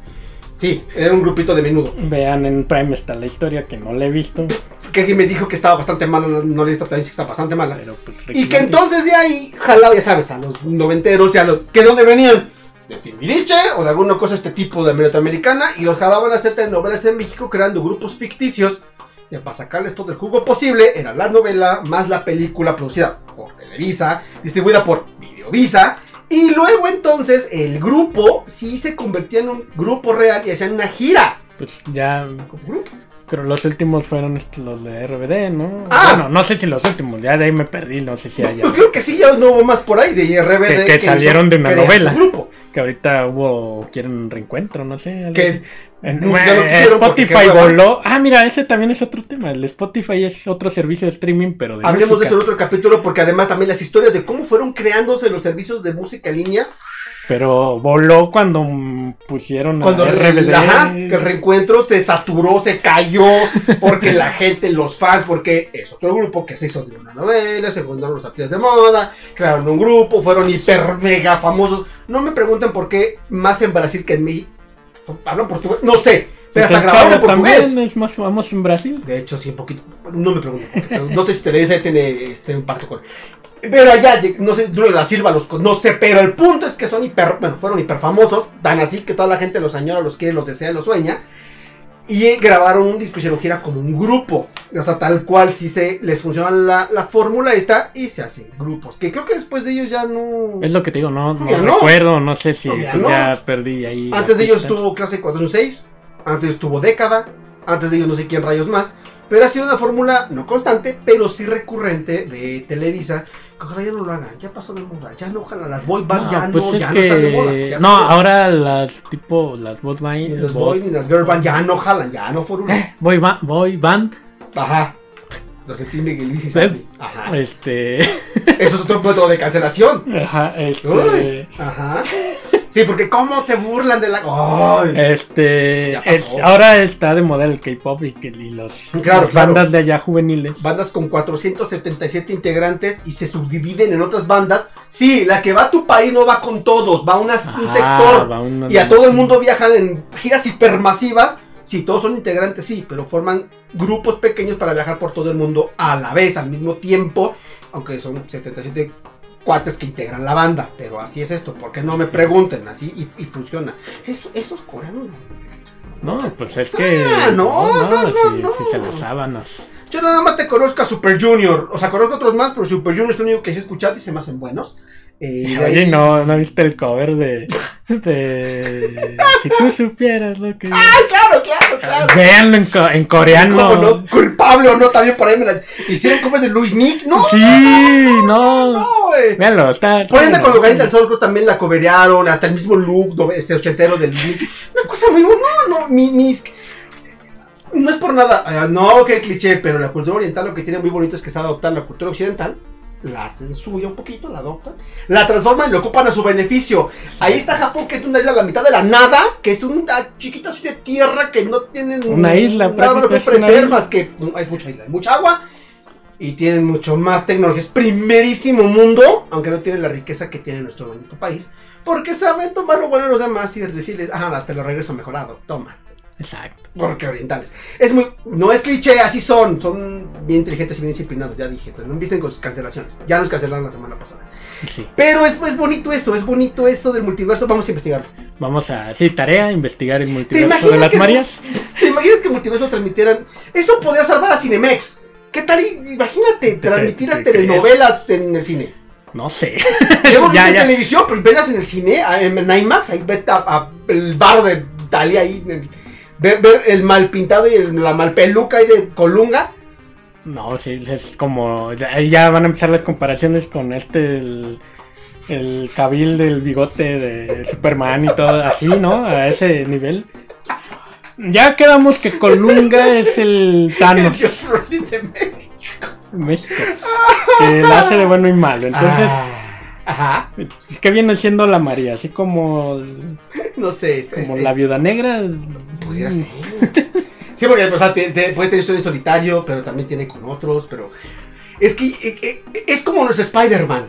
Sí, era un grupito de menudo. Vean en Prime está la historia que no la he visto. Que alguien me dijo que estaba bastante mala, no, no le he visto, también dice que está bastante mala. Pero pues Y Ricky que Martin- entonces de ahí jalaba, ya sabes, a los noventeros y a los. ¿Que de dónde venían? De Timbiriche o de alguna cosa este tipo de norteamericana y los jalaban a hacer telenovelas en México creando grupos ficticios. Y para sacarles todo el jugo posible, era la novela más la película producida por Televisa, distribuida por Videovisa. Y luego entonces el grupo sí se convertía en un grupo real y hacían una gira. Pues ya. Como grupo. Creo los últimos fueron estos, los de RBD, ¿no? Ah. Bueno, no sé si los últimos, ya de ahí me perdí, no sé si haya. Yo creo que sí, ya no hubo más por ahí de IRBD. Que- que salieron de una novela. grupo. Que ahorita hubo, quieren un reencuentro, no sé. algo Que. En- no, eh, Spotify voló. Ah, mira, ese también es otro tema. El Spotify es otro servicio de streaming, pero de Hablemos de eso en otro capítulo porque además también las historias de cómo fueron creándose los servicios de música en línea Pero voló cuando pusieron a cuando RBD. ajá, el reencuentro se saturó, se cayó porque la gente, los fans, porque es otro grupo que se hizo de una novela, se juntaron los artistas de moda, crearon un grupo, fueron hiper mega famosos. No me pregunten por qué más en Brasil que en México. Hablan portugués, no sé, pero Pues hasta grabaron en portugués. también es más famoso en Brasil. De hecho, sí, un poquito. No me pregunto. No sé si Televisa tiene este impacto con. Pero allá, no sé, Drulo de la Silva, los, con- no sé, pero el punto es que son hiper, bueno, fueron hiper famosos, dan así que toda la gente los añora, los quiere, los desea, los sueña. Y grabaron un disco, hicieron gira como un grupo. O sea, tal cual, si se les funciona la, la fórmula esta y se hacen grupos. Que creo que después de ellos ya no. Es lo que te digo, no, no no. recuerdo, no sé si ya pues, no. ya perdí ahí. Antes de ellos estuvo clase 416, antes de ellos estuvo década, antes de ellos no sé quién rayos más. Pero ha sido una fórmula no constante, pero sí recurrente de Televisa. Ojalá ya no lo hagan, ya pasó de moda, ya no, ojalá las boy band No, ya pues no, es ya no que están de moda. ya no, ahora las tipo las Ni band, las boy ni las girl band ya no jalan, ya no fueron. boy, ba- boy band, Ajá. Los de Tim Luis y ¿Ves? Sandy. Ajá. este, Eso es otro método de cancelación. ajá, este, Uy, Ajá. Sí, porque cómo te burlan de la. Ay. este, es- ahora está de moda el K-pop y, que- y los Claro, las claro. bandas de allá juveniles. Bandas con 477 integrantes y se subdividen en otras bandas. Sí, la que va a tu país no va con todos, va a una- un sector. una- Y a todo el mundo viajan en giras hipermasivas. Sí, todos son integrantes, sí, pero forman grupos pequeños para viajar por todo el mundo a la vez, al mismo tiempo. Aunque son 77 cuates que integran la banda. Pero así es esto, porque no me pregunten, así y, y funciona. Eso, esos coreanos. No, pues es que Ah, no, no, no, si, no. si se las sábanas. Yo nada más te conozco a Super Junior. O sea, conozco a otros más, pero Super Junior es el único que sí he escuchado y se me hacen buenos. Eh, Oye, ahí- no, no viste el cover de, de si tú supieras lo que ¡Ay, claro, claro, claro! Véanlo en, co- en coreano. ¿Cómo no? Culpable o no, también por ahí me la. Hicieron como es de Luis Nick. ¡No! Sí, no. ¡No, está. Por ende, con Loganita del Sol creo también la coberearon, hasta el mismo look este ochentero del Nick. Una cosa muy buena. No, no, mi- mis. No es por nada, eh, no que cliché, pero la cultura oriental lo que tiene muy bonito es que sabe adoptar la cultura occidental, la hacen suya un poquito, la adoptan, la transforman y lo ocupan a su beneficio. Ahí está Japón, que es una isla a la mitad de la nada, que es una chiquita así de tierra que no tienen Una isla, nada lo que ofrecer más que es mucha isla, hay mucha agua y tienen mucho más tecnología. Es primerísimo mundo, aunque no tienen la riqueza que tiene nuestro bonito país, porque saben tomar lo bueno de los demás y decirles, ajá, te lo regreso mejorado, toma. Exacto. Porque orientales. Es muy. No es cliché, así son. Son bien inteligentes y bien disciplinados, ya dije. No empiecen con sus cancelaciones. Ya nos cancelaron la semana pasada. Sí. Pero es, es bonito eso, es bonito esto del multiverso. Vamos a investigarlo. Vamos a. Sí, tarea, investigar el ¿Te multiverso de las que- Marías. ¿Te imaginas que el multiverso transmitieran? Eso podría salvar a Cinemex. ¿Qué tal? Imagínate, ¿Te- transmitir te- las te telenovelas en el cine. No sé. Hemos Ya, en televisión, pero verlas en el cine, en IMAX, ahí ver a- a- el bar de Dalia ahí. en el- ver, ver el mal pintado y el- la mal peluca ahí de Colunga. No, sí, es como. Ahí ya van a empezar las comparaciones con este. El, el cabil del bigote de Superman y todo, así, ¿no? A ese nivel. Ya quedamos que Colunga es el Thanos. Brody de México. México. Que la hace de bueno y malo. Entonces, Ah, ajá. ¿qué viene siendo la María? Así como, No sé, es, como es- la es- viuda negra. Pudiera ser. Sí, porque o sea, te- te- puede tener historia en solitario, pero también tiene con otros, pero... Es que eh, eh, es como nuestro Spider-Man.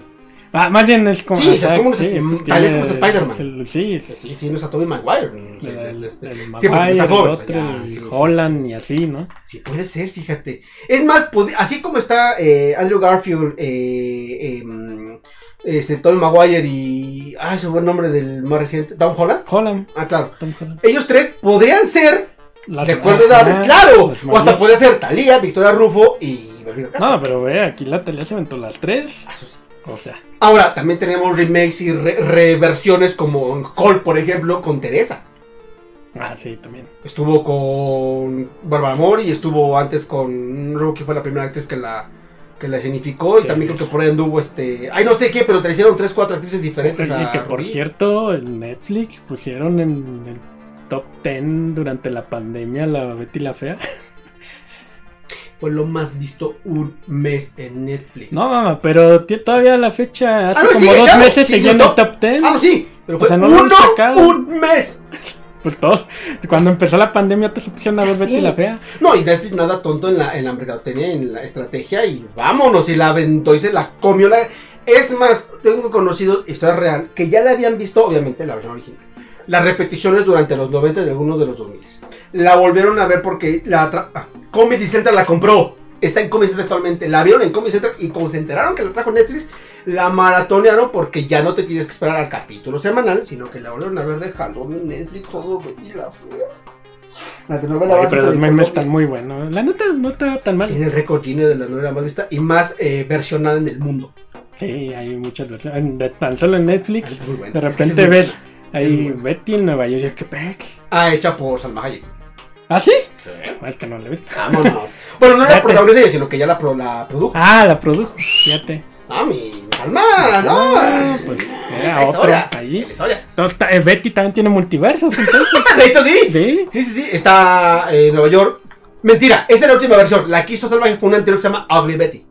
Ah, más bien es como. Sí, o sea, es como sí, los- pues tal vez como Spider-Man. Sí, Sí, sí, no es a Tobey Maguire. el, Este, sí, Maguire, otro, sí, sí. Holland y así, ¿no? Sí, puede ser, fíjate. Es más, así como está eh, Andrew Garfield, eh, em, este, Tobey Maguire y... Ah, ese fue el nombre del más reciente. ¿Tom Holland? Holland, Ah, claro. Tom Holland. Ellos tres podrían ser Las- de acuerdo a edades, claro. O hasta puede ser Talía, Victoria Rufo y. No, pero ve, aquí la tele se aventó las tres. Ah, eso sí. O sea, Ahora, también tenemos remakes y re- reversiones como Cole, por ejemplo, con Teresa. ah, sí, también. Estuvo con Bárbara Mori y estuvo antes con. No quién fue la primera actriz que la, que la escenificó. Y también creo que por ahí anduvo este. Ay, no sé qué, pero te hicieron tres, cuatro actrices diferentes. a Y que por cierto, en Netflix pusieron en el top 10 durante la pandemia la Betty la Fea. Fue lo más visto un mes en Netflix. No, pero ti- todavía a la fecha, hace Ah, no, como sí, dos claro, meses sí, seguía en no, el top 10. Ah, no, sí. Pero O fue sea, no lo han uno, un mes. Pues todo. Cuando empezó la pandemia te se pusieron a ver Sí. Betty la Fea. No, y Netflix nada tonto en la, en la mercadotecnia, en la estrategia, y vámonos, y la aventó y se la comió. La... Es más, tengo conocido, historia real, que ya la habían visto, obviamente, la versión original. Las repeticiones durante los 90 y algunos de los 2000. La volvieron a ver porque la ah, Comedy Central la compró. Está en Comedy Central actualmente. La vieron en Comedy Central y como se enteraron que la trajo Netflix, la maratonearon porque ya no te tienes que esperar al capítulo semanal, sino que la volvieron a ver de jalón en Netflix, todo Betty la fea. La telenovela más pero los memes están muy buenos. La neta no está tan mal. Tiene el récord Guinness de la novela más vista y más eh, versionada en el mundo. Sí, hay muchas versiones. Tan solo en Netflix. Es muy buena. De repente es ves ahí. Betty en Nueva York. y yo, ¿Qué pex? Ah, hecha por Salma Hayek. ¿Ah, sí? Es que no la he visto. Vámonos. bueno, no la protagonista ella, sino que ya la, pro- la produjo. Ah, la produjo. Fíjate. Ah, mi Salma, no. Ah, pues era La otro historia, ahí. La historia. Entonces, eh, Betty también tiene multiversos, entonces. De hecho, sí. Sí. Sí, sí, sí. Está eh, en Nueva York. Mentira, esa es la última versión. La que hizo Salma Hayek fue una anterior que se llama Ugly Betty.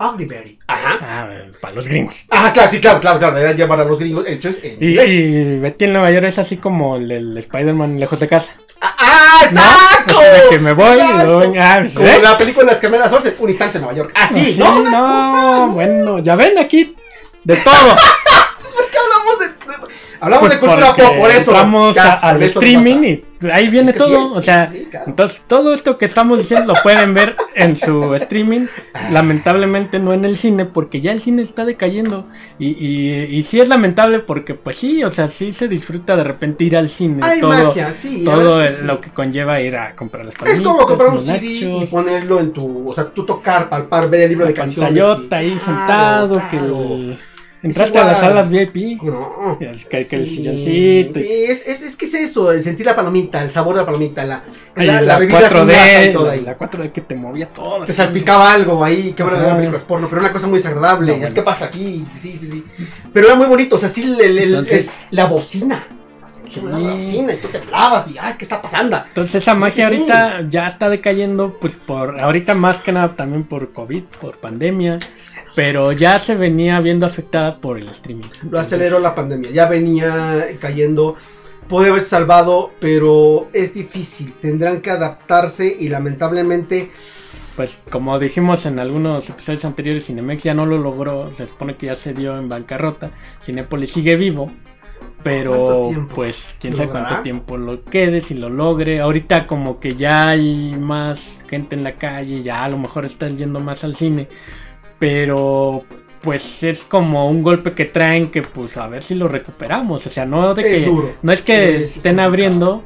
Ugly Betty. Ajá. Ah, para los gringos. Ajá, claro, sí, claro, claro, claro. Era llamar a los gringos. Hecho es en Y, inglés. y Betty en Nueva York es así como el del Spider-Man lejos de casa. Ah, ¡Ah, ¿no? exacto! O sea, que me voy Exacto. Ah, Como la película de las Gemelas Olsen, un instante en Nueva York. Así, Sí, ¿no? Una no, cosa, ¿no? bueno, ya ven aquí de todo. ¿Por qué hablamos de, de- hablamos Pues de cultura pop, por eso. Ya, a- al eso streaming y ahí Sí, viene es que sí todo. es, o sí, sea, sí, claro. entonces todo esto que estamos diciendo lo pueden ver en su streaming. Lamentablemente no en el cine porque ya el cine está decayendo. Y, y, y sí es lamentable porque pues sí, o sea, sí se disfruta de repente ir al cine. Hay todo magia, sí. la todo es que sí. lo que conlleva ir a comprar las Es como comprar un CD y ponerlo en tu. O sea, tú tocar, palpar, ver el libro de canciones. y- ahí Claro, sentado, claro. que el- entraste a las salas VIP. No. Es que, que el Sí, silloncito. sí, es, es, es que es eso, el sentir la palomita, el sabor de la palomita, la, Ay, la, la, la bebida sin 4D, grasa y todo ahí. la 4D que te movía todo. Te así. salpicaba algo ahí, qué bueno que eran películas porno, pero una cosa muy desagradable. No, es bueno. que pasa aquí, sí, sí, sí. Pero era muy bonito, o sea, sí, el- el- Entonces- el- la bocina. Sí. La bocina, y tú te clavas y, ay, ¿qué está pasando? Entonces esa Sí, magia sí, ahorita ya está decayendo, pues por ahorita más que nada también por COVID, por pandemia, pero ya se venía viendo afectada por el streaming. Lo aceleró la pandemia, ya venía cayendo, puede haberse salvado, pero es difícil, tendrán que adaptarse y lamentablemente Pues como dijimos en algunos episodios anteriores, Cinemex ya no lo logró, se supone que ya se dio en bancarrota, Cinépolis sigue vivo, ¿Cuánto pero pues quién sabe cuánto tiempo lo quede, si lo logre. Ahorita como que ya hay más gente en la calle, ya a lo mejor estás yendo más al cine, pero pues es como un golpe que traen que pues a ver si lo recuperamos, o sea, no de Es que duro. no es que es estén abriendo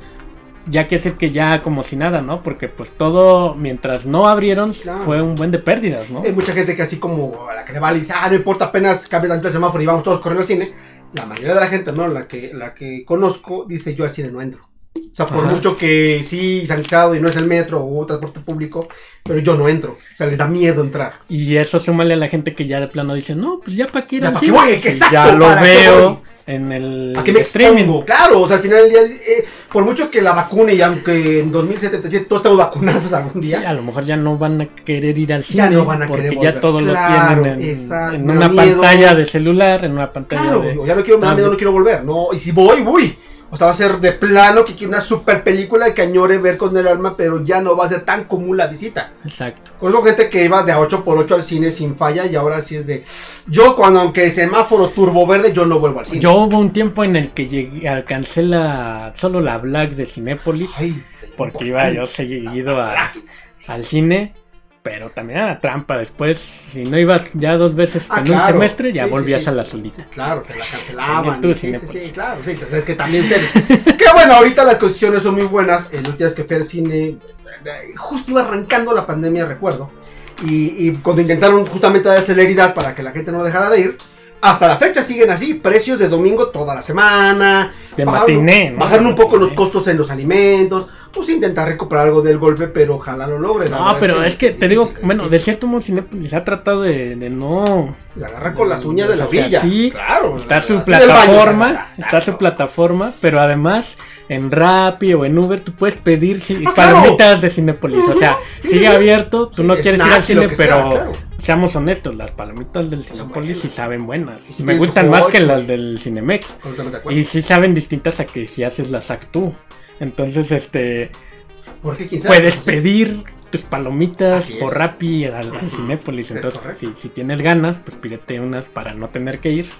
ya que decir que ya como si nada, ¿no? Porque pues todo mientras no abrieron Claro. fue un buen de pérdidas, ¿no? hay mucha gente que así como a la que le vale y dice, ah, no importa, apenas cambia el semáforo y vamos todos corriendo al cine. La mayoría de la gente, ¿no? La que, la que conozco dice, yo al cine no entro. O sea, por Ajá. mucho que sí, sanizado y no es el metro o transporte público, pero yo no entro. O sea, les da miedo entrar. Y eso súmale a la gente que ya de plano dice, no, pues ya para qué ir Ya al cine? voy, Si exacto, ya lo ¿para qué veo voy? En el ¿A qué me streaming. expongo? Claro, o sea, al final del día, eh, por mucho que la vacune y aunque en 2077 todos estamos vacunados algún Sí, día, a lo mejor ya no van a querer ir al cine Ya no van a porque querer ya todo Claro, lo tienen en, en una miedo. pantalla de celular, en una pantalla claro, de... ya no quiero, me da miedo, no quiero volver, no, y si voy, voy. O sea, va a ser de plano que quiero una super película que añore ver con el alma, pero ya no va a ser tan común la visita. Exacto. Conozco gente que iba de a 8 por 8 al cine sin falla y ahora sí es de. Yo, cuando aunque el semáforo turbo verde, yo no vuelvo al cine. Yo hubo un tiempo en el que llegué, alcancé la solo la Black de Cinépolis Ay, porque por iba yo seguido a- al cine, pero también era trampa. Después, si no ibas ya dos veces Ah, en claro. un semestre, ya Sí, volvías sí. a la solita. Claro, te la cancelaban. Tú, sí, sí, sí, claro. Sí, entonces es que también. te- que bueno, ahorita las condiciones son muy buenas. El último vez que fui al cine, justo iba arrancando la pandemia, recuerdo. Y, y cuando intentaron justamente dar celeridad para que la gente no dejara de ir. Hasta la fecha siguen así, precios de domingo toda la semana. De bajaron- matiné, ¿no? Bajaron un poco los costos en los alimentos. Pues intentar recuperar algo del golpe, pero ojalá lo logren. La No, pero es que te digo, difícil, bueno, de cierto modo Cinépolis ha tratado de, de no... Se agarra con las uñas de la O sea, orilla. sí, claro. Está su baño, plataforma, está su plataforma, pero además en Rappi o en Uber tú puedes pedir Ah, claro. palomitas de Cinépolis. O sea, Sí, sigue sí, abierto, tú no quieres ir al cine, pero sea, claro. seamos honestos, las palomitas del Son Cinépolis sí saben buenas. Me gustan más que las del Cinemex. De. Y sí saben distintas a que si haces las Actú. Entonces, este, Porque puedes sé. pedir tus palomitas Así por es. Rappi al, al Cinépolis. Es Entonces, si, si tienes ganas, pues pídete unas para no tener que ir.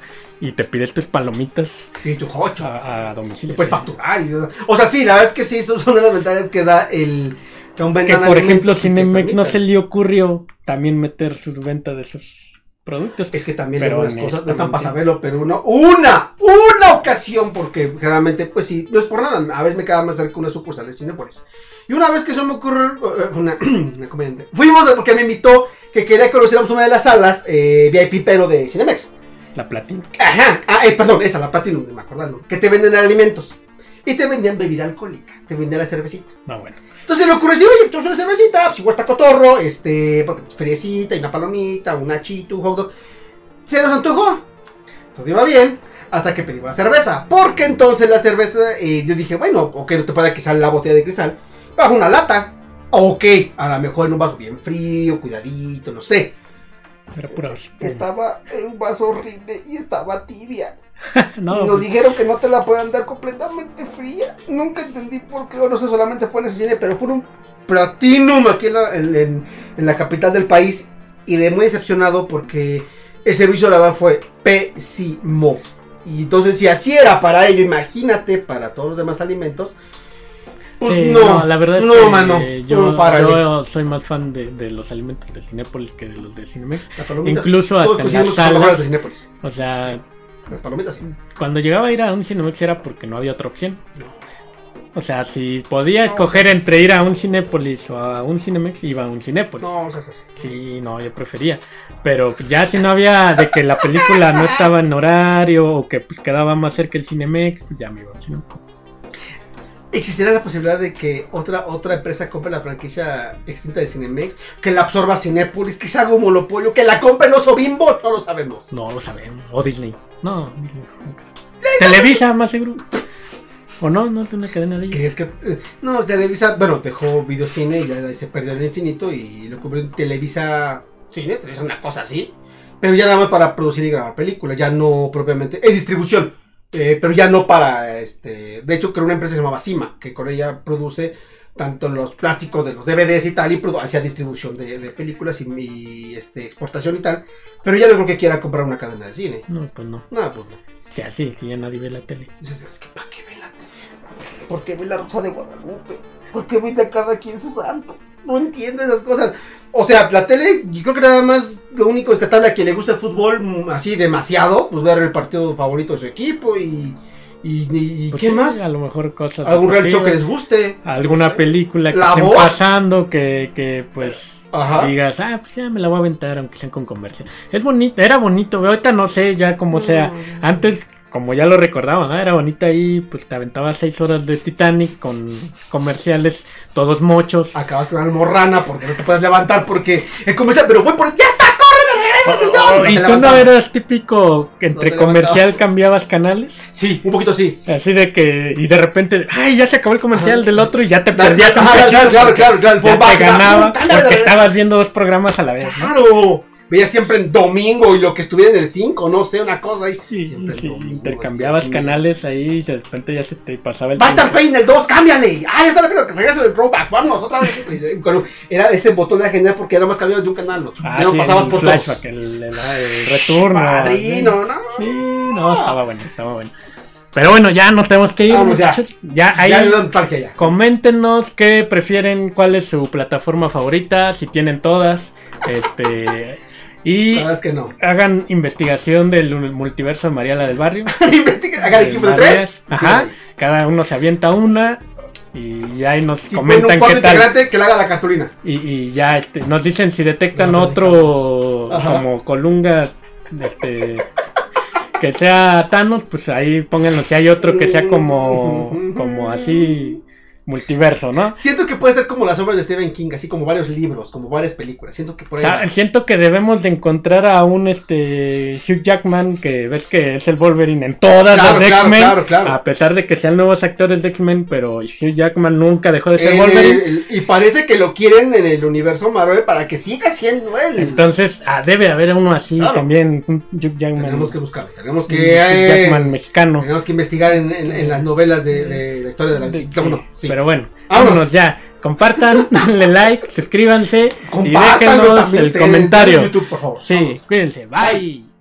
Y te pides tus palomitas Y tu jocho. a, a domicilio. puedes sí. facturar. y- o sea, sí, la verdad es que sí, eso son de las ventajas que da el. Que, Que por ejemplo, Cinemex no se le ocurrió también meter su venta de esos productos. Es que también Pero algunas cosas no están para saberlo, pero una, una, una ocasión, porque generalmente, pues sí, no es por nada, a veces me quedaba más cerca una sucursal de Cinepolis. Y una vez que eso me ocurrió, eh, una, una comediante, fuimos porque me invitó que quería que conociéramos una de las salas eh, VIP, pero de Cinemex. La platina. Ajá, ah, eh, perdón, esa, la Platinum, me acuerdo, que te venden alimentos. Y te vendían bebida alcohólica, te vendían la cervecita. No, bueno. Entonces le ocurrió decir, oye, pues una cervecita, pues igual está cotorro, este, porque pues feriecita y una palomita, una chito, un hot dog. Se nos antojó. Todo iba bien, hasta que pedimos la cerveza. Porque entonces la cerveza, eh, yo dije, bueno, ok, no te puede que sale la botella de cristal, bajo una lata. Ok, a lo mejor en un vaso bien frío, cuidadito, no sé. Era puros. Estaba en un vaso horrible y estaba tibia. No, y nos pues, dijeron que no te la puedan dar completamente fría. Nunca entendí por qué, o no sé, solamente fue en ese cine, pero fue un platinum aquí en la, en- en- en la capital del país. Y de muy decepcionado porque el servicio la verdad fue pésimo. Y entonces, si así era para ello, imagínate para todos los demás alimentos. Pues no, la verdad es no, que mano, yo, no, párale. yo soy más fan de, de los alimentos de Cinépolis que de los de Cinemex. Incluso hasta en las salas. de Cinépolis. O sea, Las palomitas, cuando llegaba a ir a un Cinemex era porque no había otra opción. No. O sea, si podía escoger entre ir a un Cinépolis o a un Cinemex, iba a un Cinépolis. No, o sea, así. Sí, no, yo prefería. Pero pues, ya si no había de que la película no estaba en horario o que pues quedaba más cerca el Cinemex, pues ya me iba al Cinemex. ¿Existirá la posibilidad de que otra, otra empresa compre la franquicia extinta de Cinemex? Que la absorba Cinépolis, que se haga un monopolio, que la compre el oso bimbo, no lo sabemos. No lo sabemos. O Disney. No, Disney nunca. Televisa, más seguro. O no, no es una cadena de Que ellos. es que, eh, no, Televisa, bueno, dejó videocine y ya de ahí se perdió en el infinito y lo cubrió en Televisa Cine, Televisa una cosa así. Pero ya nada más para producir y grabar películas, ya no propiamente, en distribución, eh, pero ya no para, este, de hecho creo una empresa que se llamaba Cima, que con ella produce tanto los plásticos de los DVDs y tal, y hacía distribución de, de películas y, y, este, exportación y tal, pero ya no creo que quiera comprar una cadena de cine. No, pues no. No, pues no. O sea, sí, sí, ya nadie ve la tele. Es que ¿para qué ve la ¿Por qué ve la Rosa de Guadalupe? ¿Por qué ve a cada quien su santo? No entiendo esas cosas. O sea, la tele, yo creo que nada más lo único rescatable a quien le gusta el fútbol mm, así demasiado, pues ver el partido favorito de su equipo y. ¿Y, Pues qué sí, más? A lo mejor cosas. ¿Algún reality show que les guste? Alguna No sé. película que La estén voz. pasando que, que pues Ajá. digas, ah, pues ya me la voy a aventar aunque sea con comercio. Es bonito, era bonito, ahorita no sé ya como sea. Mm. Antes como ya lo recordaba, ¿no? era bonita ahí, pues te aventaba seis horas de Titanic con comerciales todos mochos. Acabas con una almorrana porque no te puedes levantar porque el comercial, pero voy por ¡Ya está! ¡Corre de regreso, señor! Oh, ¿Y tú no eras típico que entre comercial levantabas. cambiabas canales? Sí, un poquito sí. Así de que, y de repente, ay, ya se acabó el comercial Ajá. del otro y ya te perdías un claro, claro, claro, claro, ya te ganaba porque estabas viendo dos programas a la vez, ¿no? Claro. Veía siempre en domingo y lo que estuviera en el 5, no sé, una cosa ahí. Siempre sí, domingo, intercambiabas sí. canales ahí y de repente ya se te pasaba el Va a estar. Fey en el 2, cámbiale. Ah, ya está la película, que regresa del throwback, vámonos otra vez. Era ese botón de genial porque era más cambiado de un canal al otro. Ah, ya no sí, pasabas el por flashback, todos. el, el- el retorno. Padrino, no. Sí, no, estaba bueno, estaba bueno. Pero bueno, ya nos tenemos que ir, Vamos, muchachos. Ya, ahí Ya nostalgia ya. coméntenos qué prefieren, cuál es su plataforma favorita, si tienen todas. Este. Y La verdad es que no. hagan investigación del multiverso de Mariala del Barrio. Investiga, hagan equipo de tres. Ajá. Cada uno se avienta una. Y ya ahí nos Si comentan qué tal. que le haga la cartulina. Y, y ya este, nos dicen si detectan otro como Colunga este que sea Thanos, pues ahí pónganlo si hay otro que sea como como así multiverso, ¿no? Siento que puede ser como las obras de Stephen King, así como varios libros, como varias películas. Siento que por ahí. O sea, va. siento que debemos de encontrar a un este Hugh Jackman que ves que es el Wolverine en todas Claro, las de claro, X-Men, claro, claro. a pesar de que sean nuevos actores de X-Men, pero Hugh Jackman nunca dejó de ser Wolverine. el- y parece que lo quieren en el universo Marvel para que siga siendo él. Entonces, ah, debe haber uno así también, un Hugh Jackman. tenemos que buscarlo. Tenemos que. Hugh eh, Jackman mexicano. tenemos que investigar en, en- en las novelas de, de la historia de la Sí, bicicleta. Bueno, sí. Pero bueno, Vámonos. vámonos ya. Compartan, denle like, suscríbanse y déjenos el comentario. en YouTube, por favor. Sí, Vamos. cuídense. Bye.